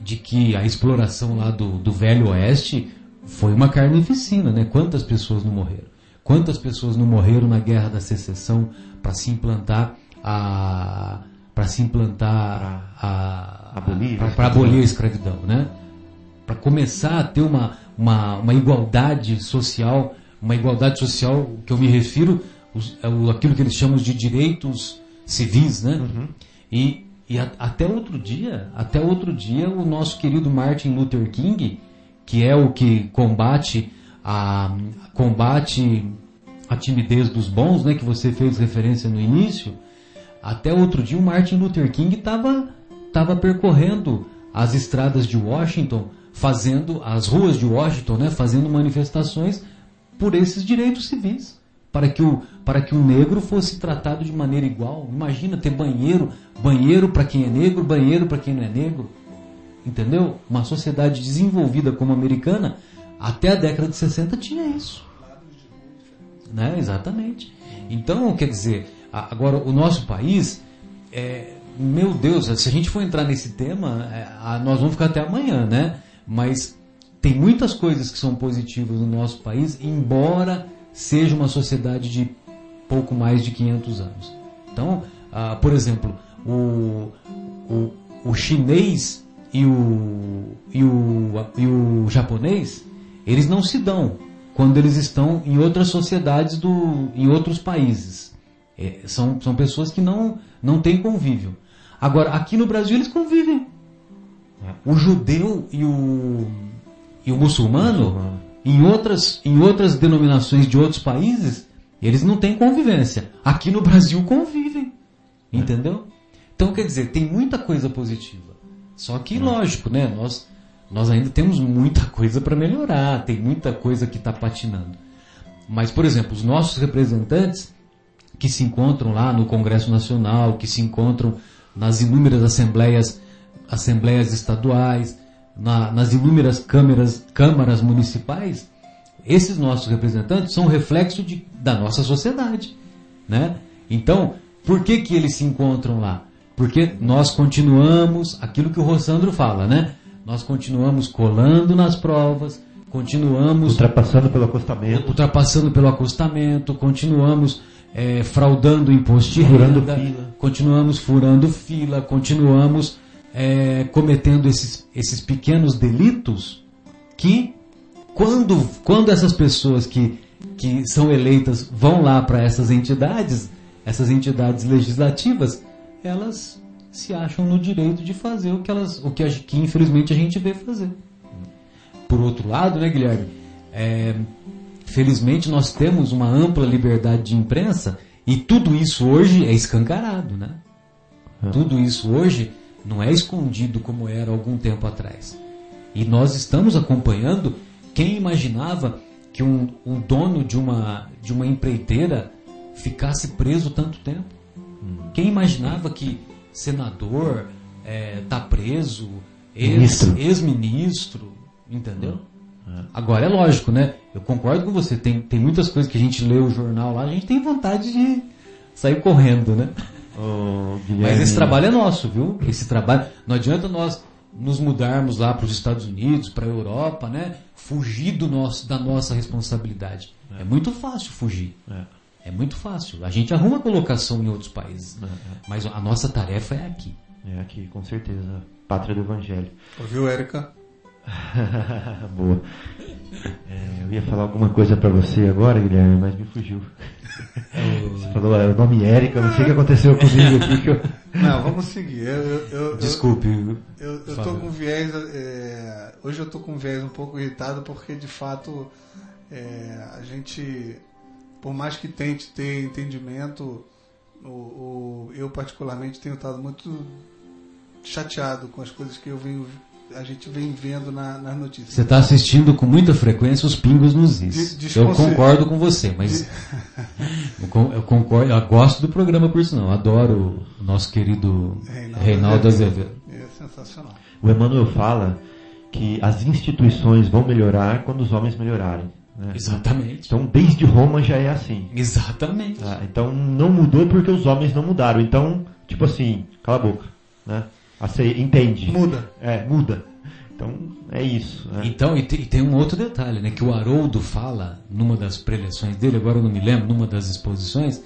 B: de que a exploração lá do, do Velho Oeste foi uma carnificina, né? Quantas pessoas não morreram? Quantas pessoas não morreram na Guerra da Secessão para se implantar a para se implantar a,
C: abolir,
B: para abolir a escravidão, né? Para começar a ter uma, uma, uma igualdade social uma igualdade social, que eu me refiro, os, é aquilo que eles chamam de direitos civis, né? Uhum. E, e a, até outro dia, até outro dia, o nosso querido Martin Luther King, que é o que combate a combate a timidez dos bons, né? Que você fez referência no início. Até outro dia, o Martin Luther King estava tava percorrendo as estradas de Washington, fazendo as ruas de Washington, né? Fazendo manifestações por esses direitos civis. Para que, o, para que o negro fosse tratado de maneira igual. Imagina ter banheiro, banheiro para quem é negro, banheiro para quem não é negro. Entendeu? Uma sociedade desenvolvida como a americana, até a década de 60 tinha isso. Né? Exatamente. Então, quer dizer, agora o nosso país, é, meu Deus, se a gente for entrar nesse tema, é, nós vamos ficar até amanhã, né? Mas tem muitas coisas que são positivas no nosso país, embora seja uma sociedade de pouco mais de 500 anos. Então, ah, por exemplo, o, o, o chinês e o, e, o, e o japonês, eles não se dão quando eles estão em outras sociedades, do, em outros países. É, são, são pessoas que não, não têm convívio. Agora, aqui no Brasil eles convivem. O judeu e o, e o muçulmano, em outras, em outras denominações de outros países, eles não têm convivência. Aqui no Brasil convivem. Entendeu? Então, quer dizer, tem muita coisa positiva. Só que, lógico, né? Nós, nós ainda temos muita coisa para melhorar, tem muita coisa que está patinando. Mas, por exemplo, os nossos representantes que se encontram lá no Congresso Nacional, que se encontram nas inúmeras assembleias, assembleias estaduais, na, nas inúmeras câmaras, câmaras municipais, esses nossos representantes são reflexo de, da nossa sociedade, né? Então, por que que eles se encontram lá? Porque nós continuamos, aquilo que o Rossandro fala, né? Nós continuamos colando nas provas, continuamos...
C: Ultrapassando pelo acostamento.
B: Ultrapassando pelo acostamento, continuamos é, fraudando o imposto de
C: Furando
B: renda,
C: fila.
B: continuamos furando fila, continuamos é, cometendo esses, esses pequenos delitos que, quando, quando essas pessoas que, que são eleitas vão lá para essas entidades, essas entidades legislativas, elas se acham no direito de fazer o que elas, o que, que infelizmente a gente vê fazer. Por outro lado, né, Guilherme? É, felizmente nós temos uma ampla liberdade de imprensa e tudo isso hoje é escancarado, né? Tudo isso hoje não é escondido como era algum tempo atrás. E nós estamos acompanhando quem imaginava que um, um dono de uma, de uma empreiteira ficasse preso tanto tempo? Quem imaginava que senador está preso, ex-
C: Ministro.
B: ex-ministro, entendeu? Agora é lógico, né? Eu concordo com você. Tem, tem muitas coisas que a gente lê o jornal lá, a gente tem vontade de sair correndo, né?
C: Ô, [laughs]
B: Mas esse trabalho é nosso, viu? Esse trabalho. Não adianta nós nos mudarmos lá para os Estados Unidos, para a Europa, né? Fugir do nosso, da nossa responsabilidade. É, muito fácil fugir.
C: É.
B: É muito fácil. A gente arruma colocação em outros países. Mas a nossa tarefa é aqui.
C: É aqui, com certeza. Pátria do Evangelho.
D: Ouviu, Érica? [laughs]
C: Boa. É, eu ia falar alguma coisa pra você agora, Guilherme, mas me fugiu. [laughs] Você falou é, o nome Érica, não sei o que aconteceu comigo aqui. Que eu... [laughs]
D: Não, vamos seguir. Eu, eu,
B: Desculpe.
D: Eu, eu tô com viés. é, hoje eu tô com viés um pouco irritado porque de fato é, a gente, por mais que tente ter entendimento, o, o- eu particularmente tenho estado muito chateado com as coisas que eu venho, a gente vem vendo na- nas notícias.
B: Você está assistindo com muita frequência os pingos nos is.
D: De-
B: eu concordo com você, mas [laughs] eu, con- eu concordo, eu gosto do programa por sinal. Adoro o nosso querido
D: Reinaldo
B: Reinaldo
D: Azevedo.
B: Azevedo.
D: É sensacional.
C: O Emmanuel fala que as instituições vão melhorar quando os homens melhorarem. Né?
B: Exatamente.
C: Então, desde Roma já é assim.
B: Exatamente.
C: Ah, então, não mudou porque os homens não mudaram. Então, tipo assim, cala a boca. Né? Ace- entende.
D: Muda.
C: É, muda. Então, é isso. né?
B: Então, e, te- e tem um outro detalhe, né? Que o Haroldo fala numa das preleções dele, agora eu não me lembro, numa das exposições,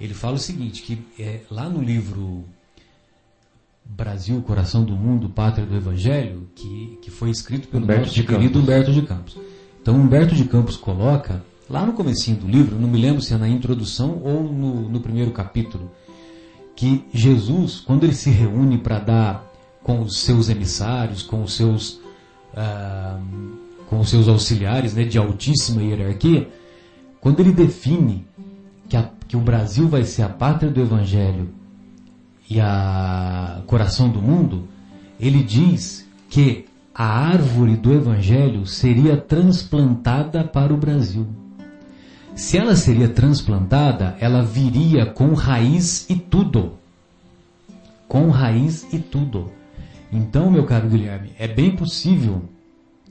B: ele fala o seguinte, que é, lá no livro Brasil, Coração do Mundo, Pátria do Evangelho, que, que foi escrito pelo
C: Humberto
B: nosso querido. Humberto de Campos. Então, Humberto de Campos coloca, lá no comecinho do livro, não me lembro se é na introdução ou no, no primeiro capítulo, que Jesus, quando ele se reúne para dar com os seus emissários, com os seus, ah, com os seus auxiliares né, de altíssima hierarquia, quando ele define que, a- que o Brasil vai ser a pátria do Evangelho e a coração do mundo, ele diz que a árvore do Evangelho seria transplantada para o Brasil. Se ela seria transplantada, ela viria com raiz e tudo. Com raiz e tudo. Então, meu caro Guilherme, é bem possível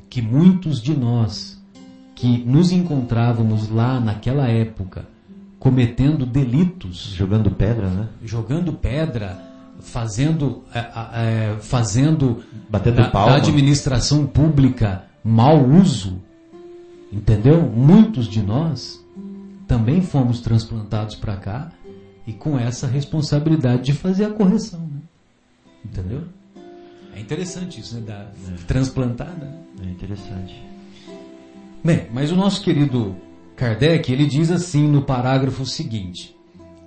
B: que muitos de nós que nos encontrávamos lá naquela época cometendo delitos,
C: Jogando pedra, né?
B: jogando pedra, fazendo, é, é, fazendo
C: Batendo
B: da, da administração pública mau uso, entendeu? Muitos de nós também fomos transplantados para cá e com essa responsabilidade de fazer a correção, né? entendeu? É interessante isso, né? Da, Transplantada. né?
C: É interessante.
B: Bem, mas o nosso querido Kardec, ele diz assim no parágrafo seguinte: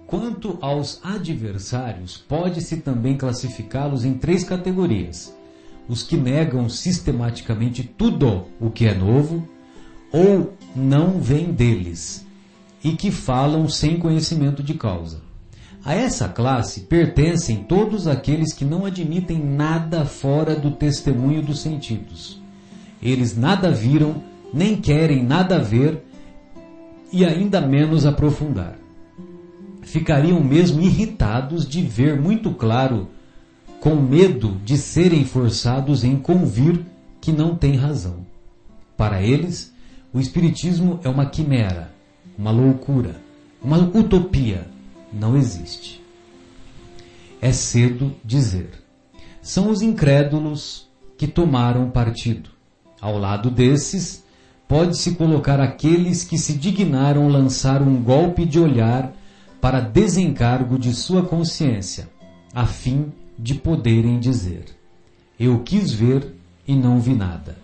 B: Quanto aos adversários, pode-se também classificá-los em três categorias: os que negam sistematicamente tudo o que é novo, ou não vêm deles, e que falam sem conhecimento de causa. A essa classe pertencem todos aqueles que não admitem nada fora do testemunho dos sentidos. Eles nada viram, nem querem nada ver, e ainda menos aprofundar. Ficariam mesmo irritados de ver muito claro, com medo de serem forçados em convir que não tem razão. Para eles, o Espiritismo é uma quimera, uma loucura, uma utopia. Não existe. É cedo dizer. São os incrédulos que tomaram partido. Ao lado desses, pode-se colocar aqueles que se dignaram lançar um golpe de olhar para desencargo de sua consciência, a fim de poderem dizer: Eu quis ver e não vi nada.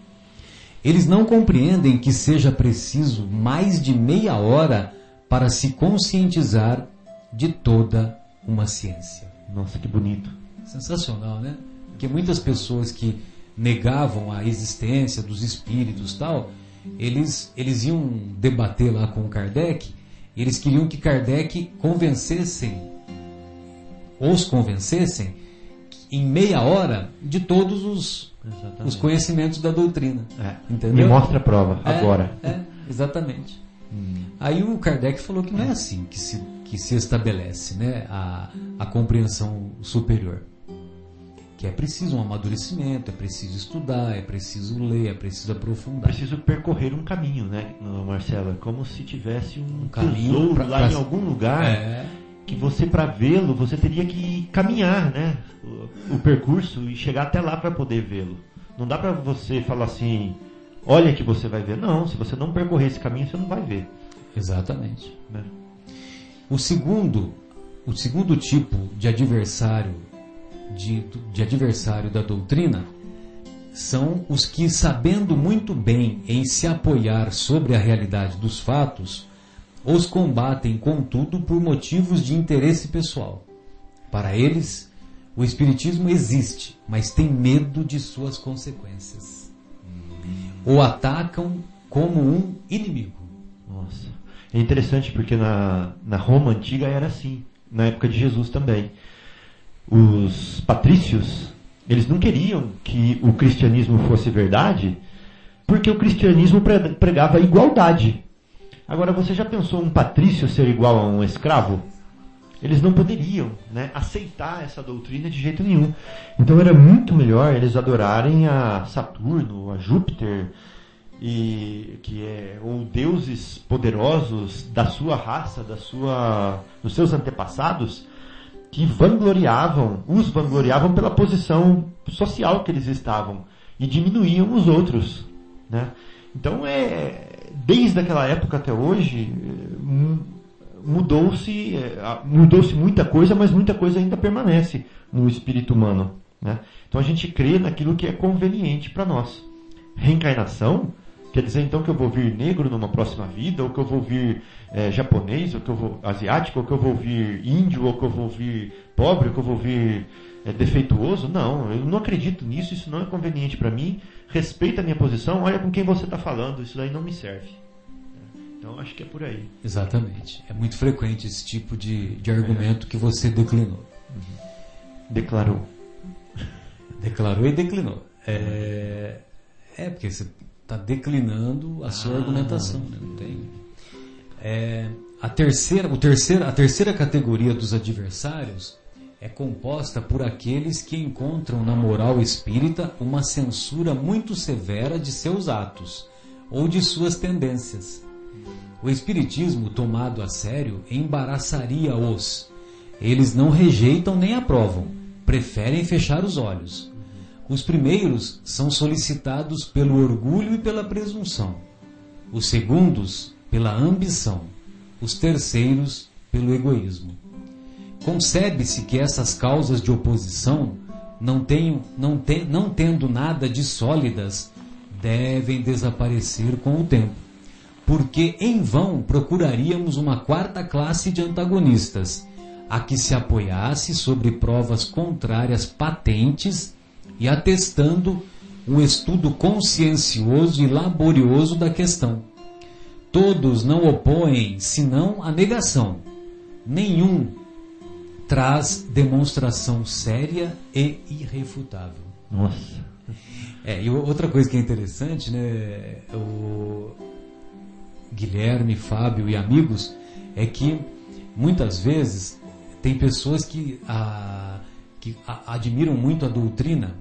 B: Eles não compreendem que seja preciso mais de meia hora para se conscientizar de toda uma ciência.
C: Nossa, que bonito.
B: Sensacional, né? Porque muitas pessoas que negavam a existência dos espíritos tal, eles, eles iam debater lá com Kardec, eles queriam que Kardec convencessem, os convencessem, em meia hora, de todos os, os conhecimentos da doutrina.
C: É. Entendeu? Me mostra a prova,
B: é,
C: agora.
B: É, exatamente. Hum. Aí o Kardec falou que não é assim que se, que se estabelece né, a, a compreensão superior que é preciso um amadurecimento, é preciso estudar, é preciso ler, é preciso aprofundar.
C: Preciso percorrer um caminho, né, Marcelo? É como se tivesse um, um caminho pra, lá pra... em algum lugar é... que você, para vê-lo, você teria que caminhar, né? O, o percurso e chegar até lá para poder vê-lo. Não dá para você falar assim, olha que você vai ver. Não, se você não percorrer esse caminho, você não vai ver.
B: Exatamente. Né? O segundo, o segundo tipo de adversário de, de adversário da doutrina são os que, sabendo muito bem em se apoiar sobre a realidade dos fatos, os combatem, contudo, por motivos de interesse pessoal. Para eles, o Espiritismo existe, mas tem medo de suas consequências. O atacam como um inimigo.
C: Nossa. É interessante porque na, na Roma antiga era assim, na época de Jesus também os patrícios, eles não queriam que o cristianismo fosse verdade, porque o cristianismo pregava igualdade. Agora, você já pensou um patrício ser igual a um escravo? Eles não poderiam né, aceitar essa doutrina de jeito nenhum. Então era muito melhor eles adorarem a Saturno, a Júpiter, e que é ou deuses poderosos da sua raça, da sua, dos seus antepassados, que vangloriavam, os vangloriavam pela posição social que eles estavam e diminuíam os outros, né? Então é desde aquela época até hoje mudou-se é, mudou-se muita coisa, mas muita coisa ainda permanece no espírito humano, né? Então a gente crê naquilo que é conveniente para nós. Reencarnação Quer dizer então que eu vou vir negro numa próxima vida, ou que eu vou vir é, japonês, ou que eu vou asiático, ou que eu vou vir índio, ou que eu vou vir pobre, ou que eu vou vir é, defeituoso? Não, eu não acredito nisso, isso não é conveniente para mim. Respeita a minha posição, olha com quem você está falando, isso daí não me serve. Então acho que é por aí.
B: Exatamente. É muito frequente esse tipo de, de argumento que você declinou. Uhum.
C: Declarou.
B: Declarou e declinou. É, é porque você está declinando a sua ah. argumentação. Né? Não tem. É, a terceira, o terceira, a terceira categoria dos adversários é composta por aqueles que encontram na moral espírita uma censura muito severa de seus atos ou de suas tendências. O espiritismo tomado a sério embaraçaria-os. Eles não rejeitam nem aprovam, preferem fechar os olhos. Os primeiros são solicitados pelo orgulho e pela presunção. Os segundos, pela ambição. Os terceiros, pelo egoísmo. Concebe-se que essas causas de oposição, não, tenham, não, te, não tendo nada de sólidas, devem desaparecer com o tempo. Porque em vão procuraríamos uma quarta classe de antagonistas, a que se apoiasse sobre provas contrárias patentes e atestando um estudo consciencioso e laborioso da questão. Todos não opõem senão a negação. Nenhum traz demonstração séria e irrefutável.
C: Nossa.
B: É, e outra coisa que é interessante, né? O, Guilherme, Fábio e amigos, é que muitas vezes tem pessoas que, a, que a, admiram muito a doutrina,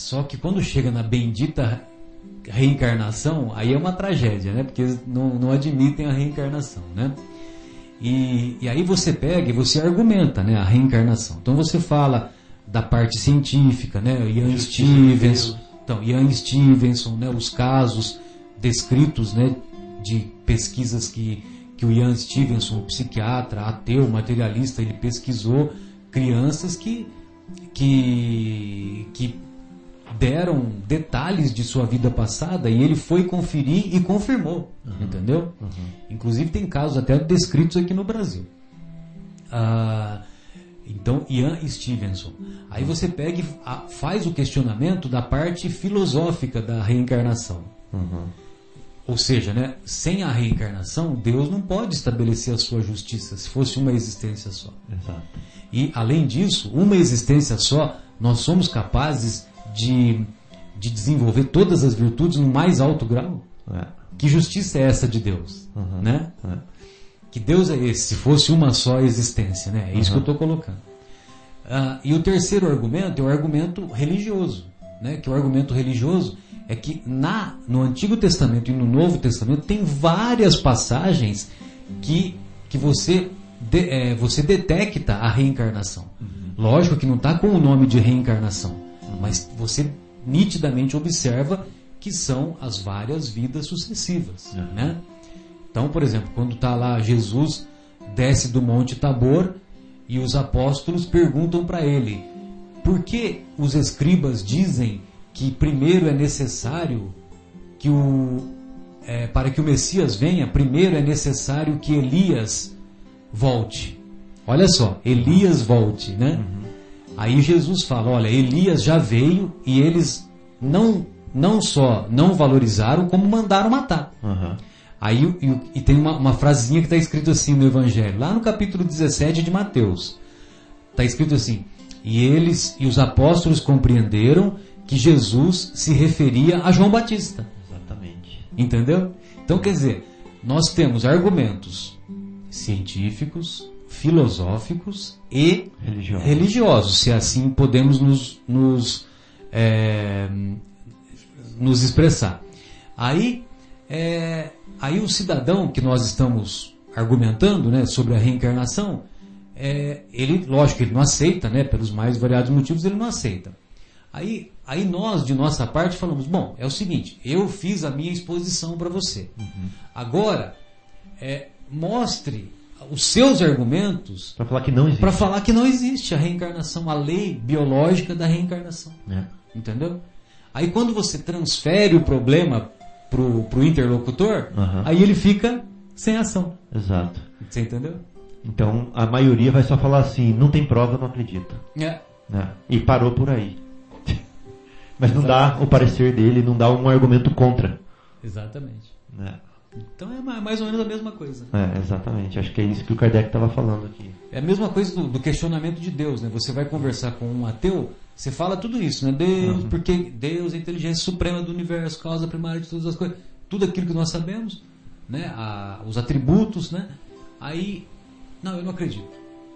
B: só que quando chega na bendita reencarnação, aí é uma tragédia, né? Porque eles não, não admitem a reencarnação, né? E, e aí você pega e você argumenta né, a reencarnação. Então você fala da parte científica, né? Ian Stevenson, então, Ian Stevenson, né, os casos descritos né, de pesquisas que, que o Ian Stevenson, um psiquiatra, ateu, materialista, ele pesquisou crianças que, que, que deram detalhes de sua vida passada e ele foi conferir e confirmou, uhum. entendeu? Uhum. Inclusive tem casos até descritos aqui no Brasil. Ah, então, Ian Stevenson. Aí você pega e faz o questionamento da parte filosófica da reencarnação. Uhum. Ou seja, né, sem a reencarnação, Deus não pode estabelecer a sua justiça se fosse uma existência só. Exato. E, além disso, uma existência só, nós somos capazes de, de desenvolver todas as virtudes no mais alto grau? É. Que justiça é essa de Deus? Uhum. Né? É. Que Deus é esse, se fosse uma só existência? Né? É isso uhum. que eu estou colocando. Uh, e o terceiro argumento é o argumento religioso. Né? Que o argumento religioso é que na, no Antigo Testamento e no Novo Testamento tem várias passagens que, que você, de, é, você detecta a reencarnação. Uhum. Lógico que não está com o nome de reencarnação mas você nitidamente observa que são as várias vidas sucessivas, uhum. né? Então, por exemplo, quando está lá Jesus desce do Monte Tabor e os apóstolos perguntam para ele: por que os escribas dizem que primeiro é necessário que o é, para que o Messias venha, primeiro é necessário que Elias volte. Olha só, Elias volte, né? Uhum. Aí Jesus fala: olha, Elias já veio e eles não, não só não valorizaram, como mandaram matar. Uhum. Aí e, e, tem uma, uma frasinha que está escrito assim no Evangelho, lá no capítulo 17 de Mateus. Está escrito assim: E eles e os apóstolos compreenderam que Jesus se referia a João Batista.
C: Exatamente.
B: Entendeu? Então quer dizer, nós temos argumentos científicos, filosóficos e religiosos, religiosos se assim podemos nos, nos, é, nos expressar. Aí, é, aí o cidadão que nós estamos argumentando né, sobre a reencarnação, é, ele, lógico, ele não aceita, né, pelos mais variados motivos, ele não aceita. Aí, aí nós, de nossa parte, falamos: bom, é o seguinte, eu fiz a minha exposição para você. Uhum. Agora, é, mostre os seus argumentos
C: para falar que não existe.
B: Para falar que não existe a reencarnação, a lei biológica da reencarnação. É. Entendeu? Aí quando você transfere o problema pro, pro interlocutor, uhum. aí ele fica sem ação.
C: Exato.
B: Você entendeu?
C: Então a maioria vai só falar assim, não tem prova, não acredita. É. é. E parou por aí. [laughs] Mas não Exatamente. dá o parecer dele, não dá um argumento contra.
B: Exatamente. É. Então é mais ou menos a mesma coisa.
C: É, exatamente. Acho que é isso que o Kardec estava falando aqui.
B: É a mesma coisa do, do, questionamento de Deus, né? Você vai conversar com um ateu, você fala tudo isso, né? Deus, uhum. porque Deus é a inteligência suprema do universo, causa primária de todas as coisas, tudo aquilo que nós sabemos, né? A, os atributos, né? Aí, não, eu não acredito.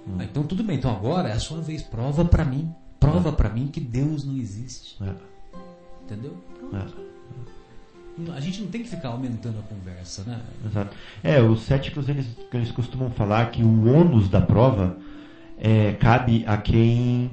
B: Uhum. Aí, então tudo bem. Então agora é a sua vez. Prova para mim, prova uhum. para mim que Deus não existe. É. Entendeu? Pronto. A gente não tem que ficar aumentando a conversa, né?
C: Exato. É, os céticos eles, eles costumam falar que o ônus da prova é, cabe a quem,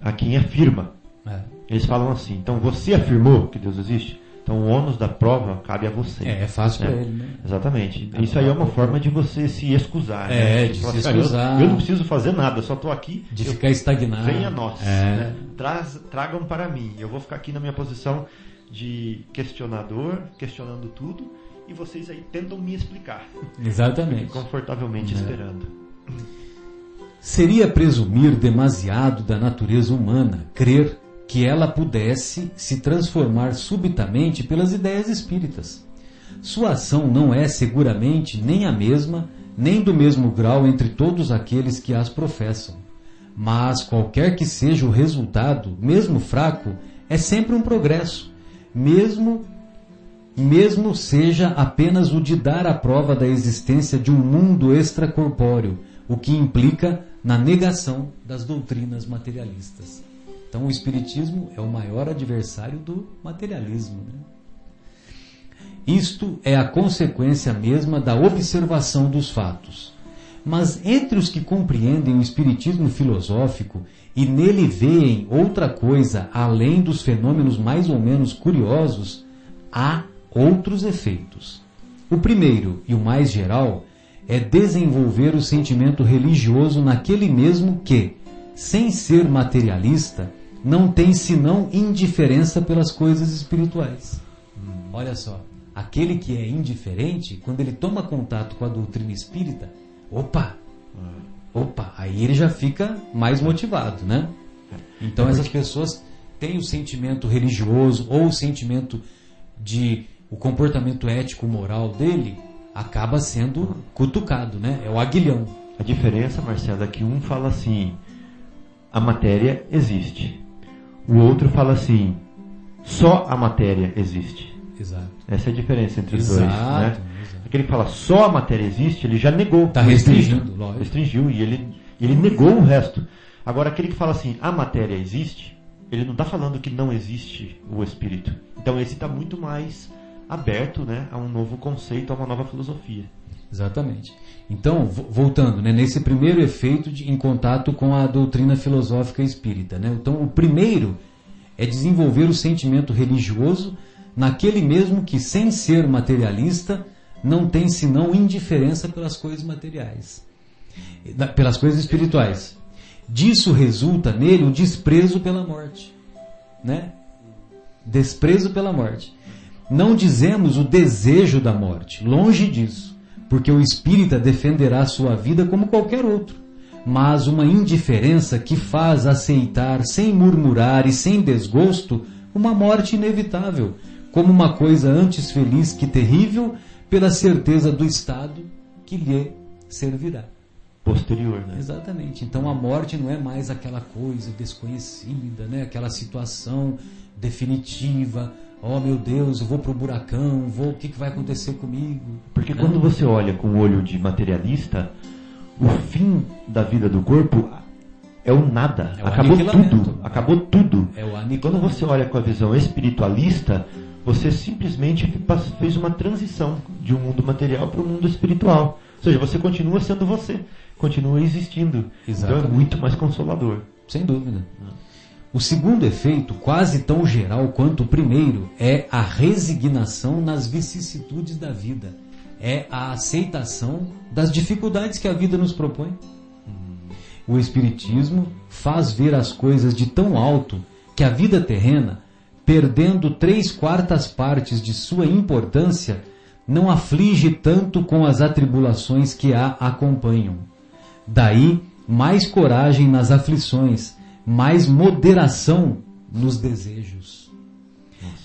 C: a quem afirma. É. Eles falam assim, então você afirmou que Deus existe? Então o ônus da prova cabe a você.
B: É, é fácil né? para ele, né?
C: Exatamente. Tá Isso aí é uma forma de você se excusar.
B: É, né? de se assim, excusar.
C: Eu, eu, não preciso fazer nada, só estou aqui.
B: De ficar estagnado.
C: Venha nós. É. Né? Traz, tragam para mim. Eu vou ficar aqui na minha posição de questionador, questionando tudo, e vocês aí tentam me explicar.
B: Exatamente.
C: Confortavelmente é. esperando.
B: Seria presumir demasiado da natureza humana crer que ela pudesse se transformar subitamente pelas ideias espíritas. Sua ação não é seguramente nem a mesma, nem do mesmo grau entre todos aqueles que as professam. Mas qualquer que seja o resultado, mesmo fraco, é sempre um progresso, mesmo mesmo seja apenas o de dar a prova da existência de um mundo extracorpóreo, o que implica na negação das doutrinas materialistas. Então o Espiritismo é o maior adversário do materialismo. Né? Isto é a consequência mesma da observação dos fatos. Mas entre os que compreendem o Espiritismo filosófico e nele veem outra coisa além dos fenômenos mais ou menos curiosos, há outros efeitos. O primeiro e o mais geral é desenvolver o sentimento religioso naquele mesmo que, sem ser materialista, não tem senão indiferença pelas coisas espirituais. Hum. Olha só, aquele que é indiferente, quando ele toma contato com a doutrina espírita, opa, opa, aí ele já fica mais motivado, né? Então essas pessoas têm o sentimento religioso ou o sentimento de o comportamento ético moral dele acaba sendo cutucado, né? É o aguilhão.
C: A diferença, Marcelo, é que um fala assim: a matéria existe. O outro fala assim: só a matéria existe.
B: Exato.
C: Essa é a diferença entre os exato, dois. Né? Aquele que fala só a matéria existe, ele já negou.
B: Está restringindo, lógico.
C: Restringiu e ele, ele negou o resto. Agora, aquele que fala assim, a matéria existe, ele não está falando que não existe o espírito. Então, esse está muito mais aberto né, a um novo conceito, a uma nova filosofia.
B: Exatamente. Então, voltando, né, nesse primeiro efeito de, em contato com a doutrina filosófica espírita. Né? Então, o primeiro é desenvolver o sentimento religioso naquele mesmo que, sem ser materialista, não tem senão indiferença pelas coisas materiais, pelas coisas espirituais. Disso resulta nele o desprezo pela morte, né? Desprezo pela morte. Não dizemos o desejo da morte, longe disso, porque o espírita defenderá sua vida como qualquer outro, mas uma indiferença que faz aceitar sem murmurar e sem desgosto uma morte inevitável, como uma coisa antes feliz que terrível, pela certeza do estado que lhe servirá.
C: Posterior, né?
B: Exatamente. Então a morte não é mais aquela coisa desconhecida, né? Aquela situação definitiva. Oh meu Deus, eu vou pro buracão, vou, o que, que vai acontecer comigo?
C: Porque quando você olha com o olho de materialista, o fim da vida do corpo é o nada. É o acabou tudo. Acabou tudo. É quando você olha com a visão espiritualista, você simplesmente fez uma transição de um mundo material para um mundo espiritual. Ou seja, você continua sendo você, continua existindo. Exatamente. Então é muito mais consolador.
B: Sem dúvida. O segundo efeito, quase tão geral quanto o primeiro, é a resignação nas vicissitudes da vida. É a aceitação das dificuldades que a vida nos propõe. O Espiritismo faz ver as coisas de tão alto que a vida terrena perdendo três quartas partes de sua importância, não aflige tanto com as atribulações que a acompanham. Daí, mais coragem nas aflições, mais moderação nos desejos.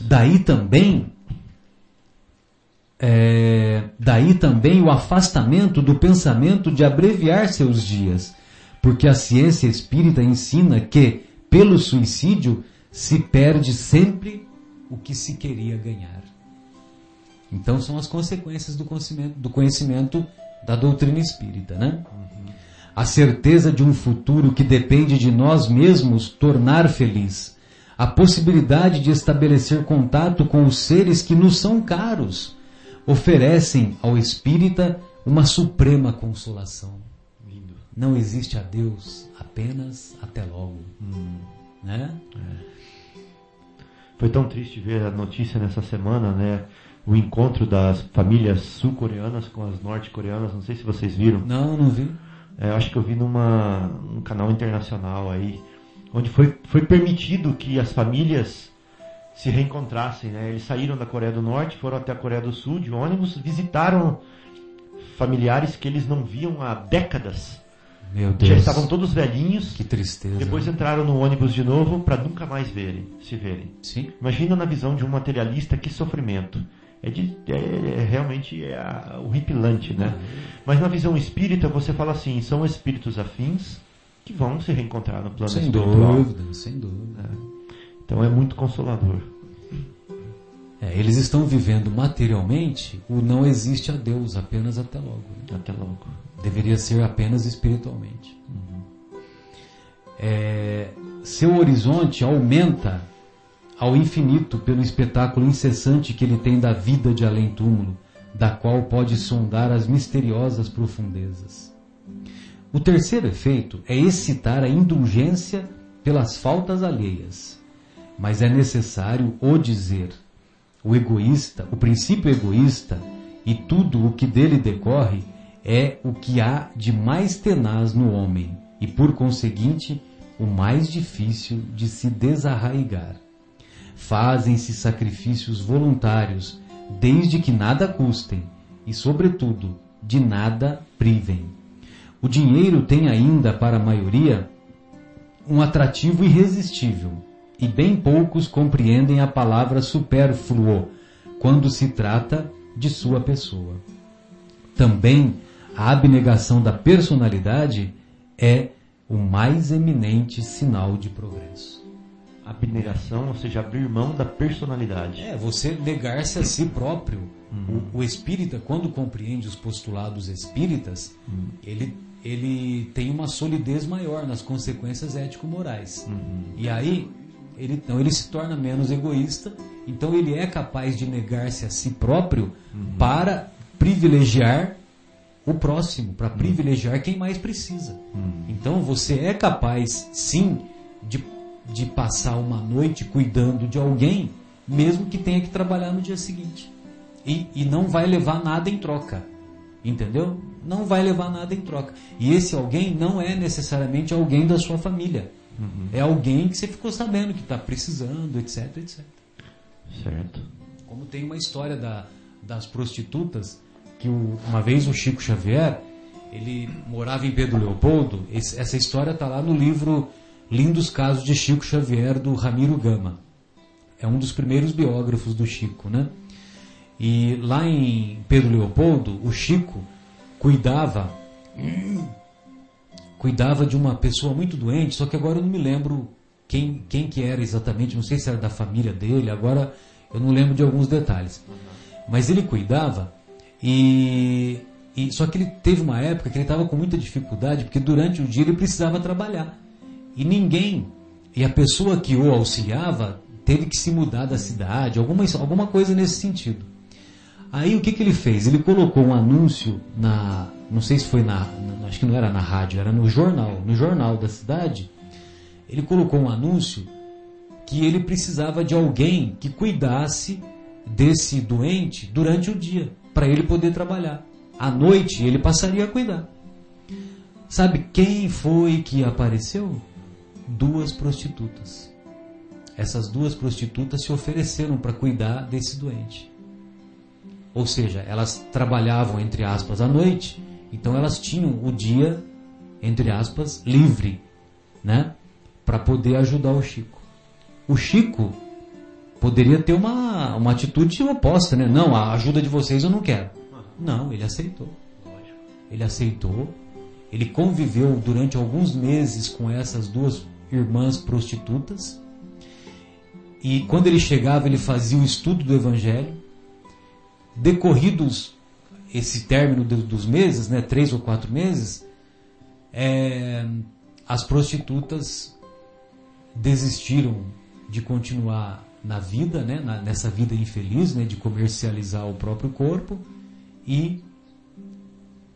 B: Daí também, é, daí também o afastamento do pensamento de abreviar seus dias, porque a ciência espírita ensina que, pelo suicídio, se perde sempre o que se queria ganhar. Então são as consequências do conhecimento, do conhecimento da doutrina espírita, né? A certeza de um futuro que depende de nós mesmos tornar feliz. A possibilidade de estabelecer contato com os seres que nos são caros oferecem ao espírita uma suprema consolação. Não existe a Deus apenas até logo. Hum. Né? É.
C: Foi tão triste ver a notícia nessa semana, né? O encontro das famílias sul-coreanas com as norte-coreanas. Não sei se vocês viram.
B: Não, não vi.
C: É, acho que eu vi numa um canal internacional aí, onde foi, foi permitido que as famílias se reencontrassem, né? Eles saíram da Coreia do Norte, foram até a Coreia do Sul de ônibus, visitaram familiares que eles não viam há décadas.
B: Meu Deus.
C: Já estavam todos velhinhos.
B: Que tristeza.
C: Depois entraram no ônibus de novo para nunca mais verem, se verem.
B: Sim.
C: Imagina na visão de um materialista que sofrimento. É, de, é, é realmente é a, horripilante, né? Uhum. Mas na visão espírita você fala assim, são espíritos afins que vão se reencontrar no plano
B: sem
C: espiritual.
B: Dúvida, sem dúvida.
C: É. Então é muito consolador.
B: É, eles estão vivendo materialmente o não existe a Deus, apenas até logo.
C: Né? Até logo.
B: Deveria ser apenas espiritualmente. Uhum. É, seu horizonte aumenta ao infinito pelo espetáculo incessante que ele tem da vida de além-túmulo, da qual pode sondar as misteriosas profundezas. O terceiro efeito é excitar a indulgência pelas faltas alheias. Mas é necessário o dizer. O egoísta, o princípio egoísta e tudo o que dele decorre é o que há de mais tenaz no homem e, por conseguinte, o mais difícil de se desarraigar. Fazem-se sacrifícios voluntários, desde que nada custem e, sobretudo, de nada privem. O dinheiro tem ainda, para a maioria, um atrativo irresistível, e bem poucos compreendem a palavra supérfluo quando se trata de sua pessoa. Também a abnegação da personalidade é o mais eminente sinal de progresso.
C: Abnegação, ou seja, abrir mão da personalidade.
B: É, você negar-se a si próprio. Uhum. O, o, espírita, quando compreende os postulados espíritas, uhum. ele, ele tem uma solidez maior nas consequências ético-morais. Uhum. E aí, ele, então, ele se torna menos egoísta, então ele é capaz de negar-se a si próprio uhum. para privilegiar o próximo, para uhum. privilegiar quem mais precisa. Uhum. Então você é capaz, sim, de, de passar uma noite cuidando de alguém, mesmo que tenha que trabalhar no dia seguinte. E, e não vai levar nada em troca. Entendeu? Não vai levar nada em troca. E esse alguém não é necessariamente alguém da sua família. Uhum. É alguém que você ficou sabendo que está precisando, etc, etc.
C: Certo.
B: Como tem uma história da, das prostitutas que o, uma vez o Chico Xavier, ele morava em Pedro Leopoldo, esse, essa história está lá no livro Lindos Casos de Chico Xavier, do Ramiro Gama. É um dos primeiros biógrafos do Chico, né? E lá em Pedro Leopoldo, o Chico cuidava cuidava de uma pessoa muito doente, só que agora eu não me lembro quem, quem que era exatamente, não sei se era da família dele, agora eu não lembro de alguns detalhes. Mas ele cuidava e, e só que ele teve uma época que ele estava com muita dificuldade, porque durante o dia ele precisava trabalhar. E ninguém, e a pessoa que o auxiliava teve que se mudar da cidade, alguma, alguma coisa nesse sentido. Aí o que, que ele fez? Ele colocou um anúncio na. Não sei se foi na, na. Acho que não era na rádio, era no jornal. No jornal da cidade. Ele colocou um anúncio que ele precisava de alguém que cuidasse desse doente durante o dia para ele poder trabalhar. À noite ele passaria a cuidar. Sabe quem foi que apareceu? Duas prostitutas. Essas duas prostitutas se ofereceram para cuidar desse doente. Ou seja, elas trabalhavam, entre aspas, à noite, então elas tinham o dia, entre aspas, livre, né? Para poder ajudar o Chico. O Chico poderia ter uma, uma atitude oposta, né? Não, a ajuda de vocês eu não quero. Não, ele aceitou. Ele aceitou. Ele conviveu durante alguns meses com essas duas irmãs prostitutas. E quando ele chegava, ele fazia o estudo do Evangelho. Decorridos esse término dos meses, né, três ou quatro meses, é, as prostitutas desistiram de continuar na vida, né, na, nessa vida infeliz, né, de comercializar o próprio corpo e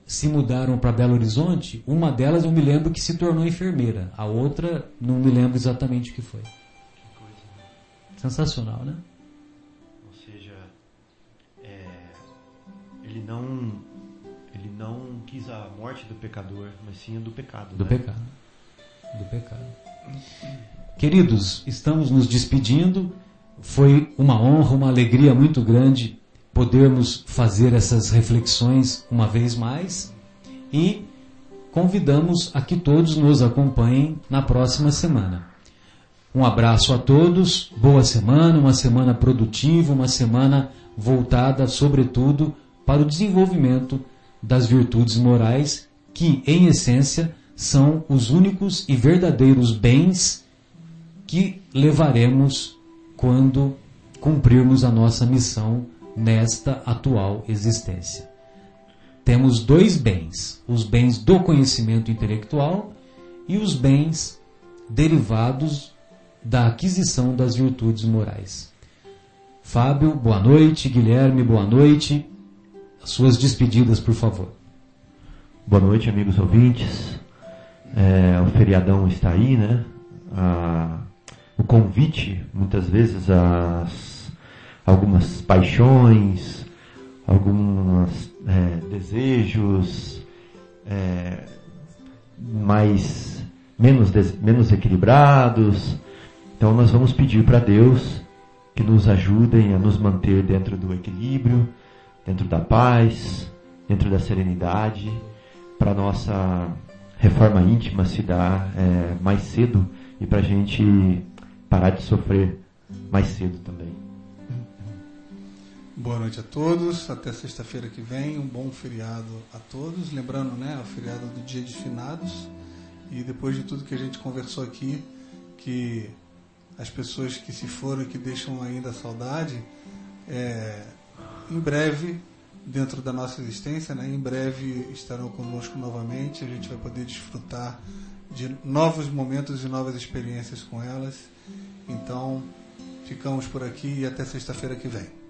B: se mudaram para Belo Horizonte. Uma delas eu me lembro que se tornou enfermeira, a outra não me lembro exatamente o que foi. Que coisa, né? Sensacional, né?
C: Ele não ele não quis a morte do pecador, mas sim a do pecado.
B: Do
C: né?
B: pecado. Do pecado. Queridos, estamos nos despedindo. Foi uma honra, uma alegria muito grande podermos fazer essas reflexões uma vez mais e convidamos a que todos nos acompanhem na próxima semana. Um abraço a todos, boa semana, uma semana produtiva, uma semana voltada, sobretudo, para o desenvolvimento das virtudes morais, que, em essência, são os únicos e verdadeiros bens que levaremos quando cumprirmos a nossa missão nesta atual existência. Temos dois bens: os bens do conhecimento intelectual e os bens derivados da aquisição das virtudes morais. Fábio, boa noite. Guilherme, boa noite. As suas despedidas, por favor.
C: Boa noite, amigos ouvintes. É, o feriadão está aí, né? A, o convite, muitas vezes, as algumas paixões, alguns é, desejos é, mais menos, menos equilibrados. Então nós vamos pedir para Deus que nos ajudem a nos manter dentro do equilíbrio, dentro da paz, dentro da serenidade, para nossa reforma íntima se dar é, mais cedo e para a gente parar de sofrer mais cedo também.
D: Boa noite a todos, até sexta-feira que vem, um bom feriado a todos. Lembrando, né, o feriado do Dia de Finados. E depois de tudo que a gente conversou aqui, que as pessoas que se foram e que deixam ainda saudade, é, em breve, dentro da nossa existência, né, em breve estarão conosco novamente. A gente vai poder desfrutar de novos momentos e novas experiências com elas. Então, ficamos por aqui e até sexta-feira que vem.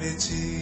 E: 别介。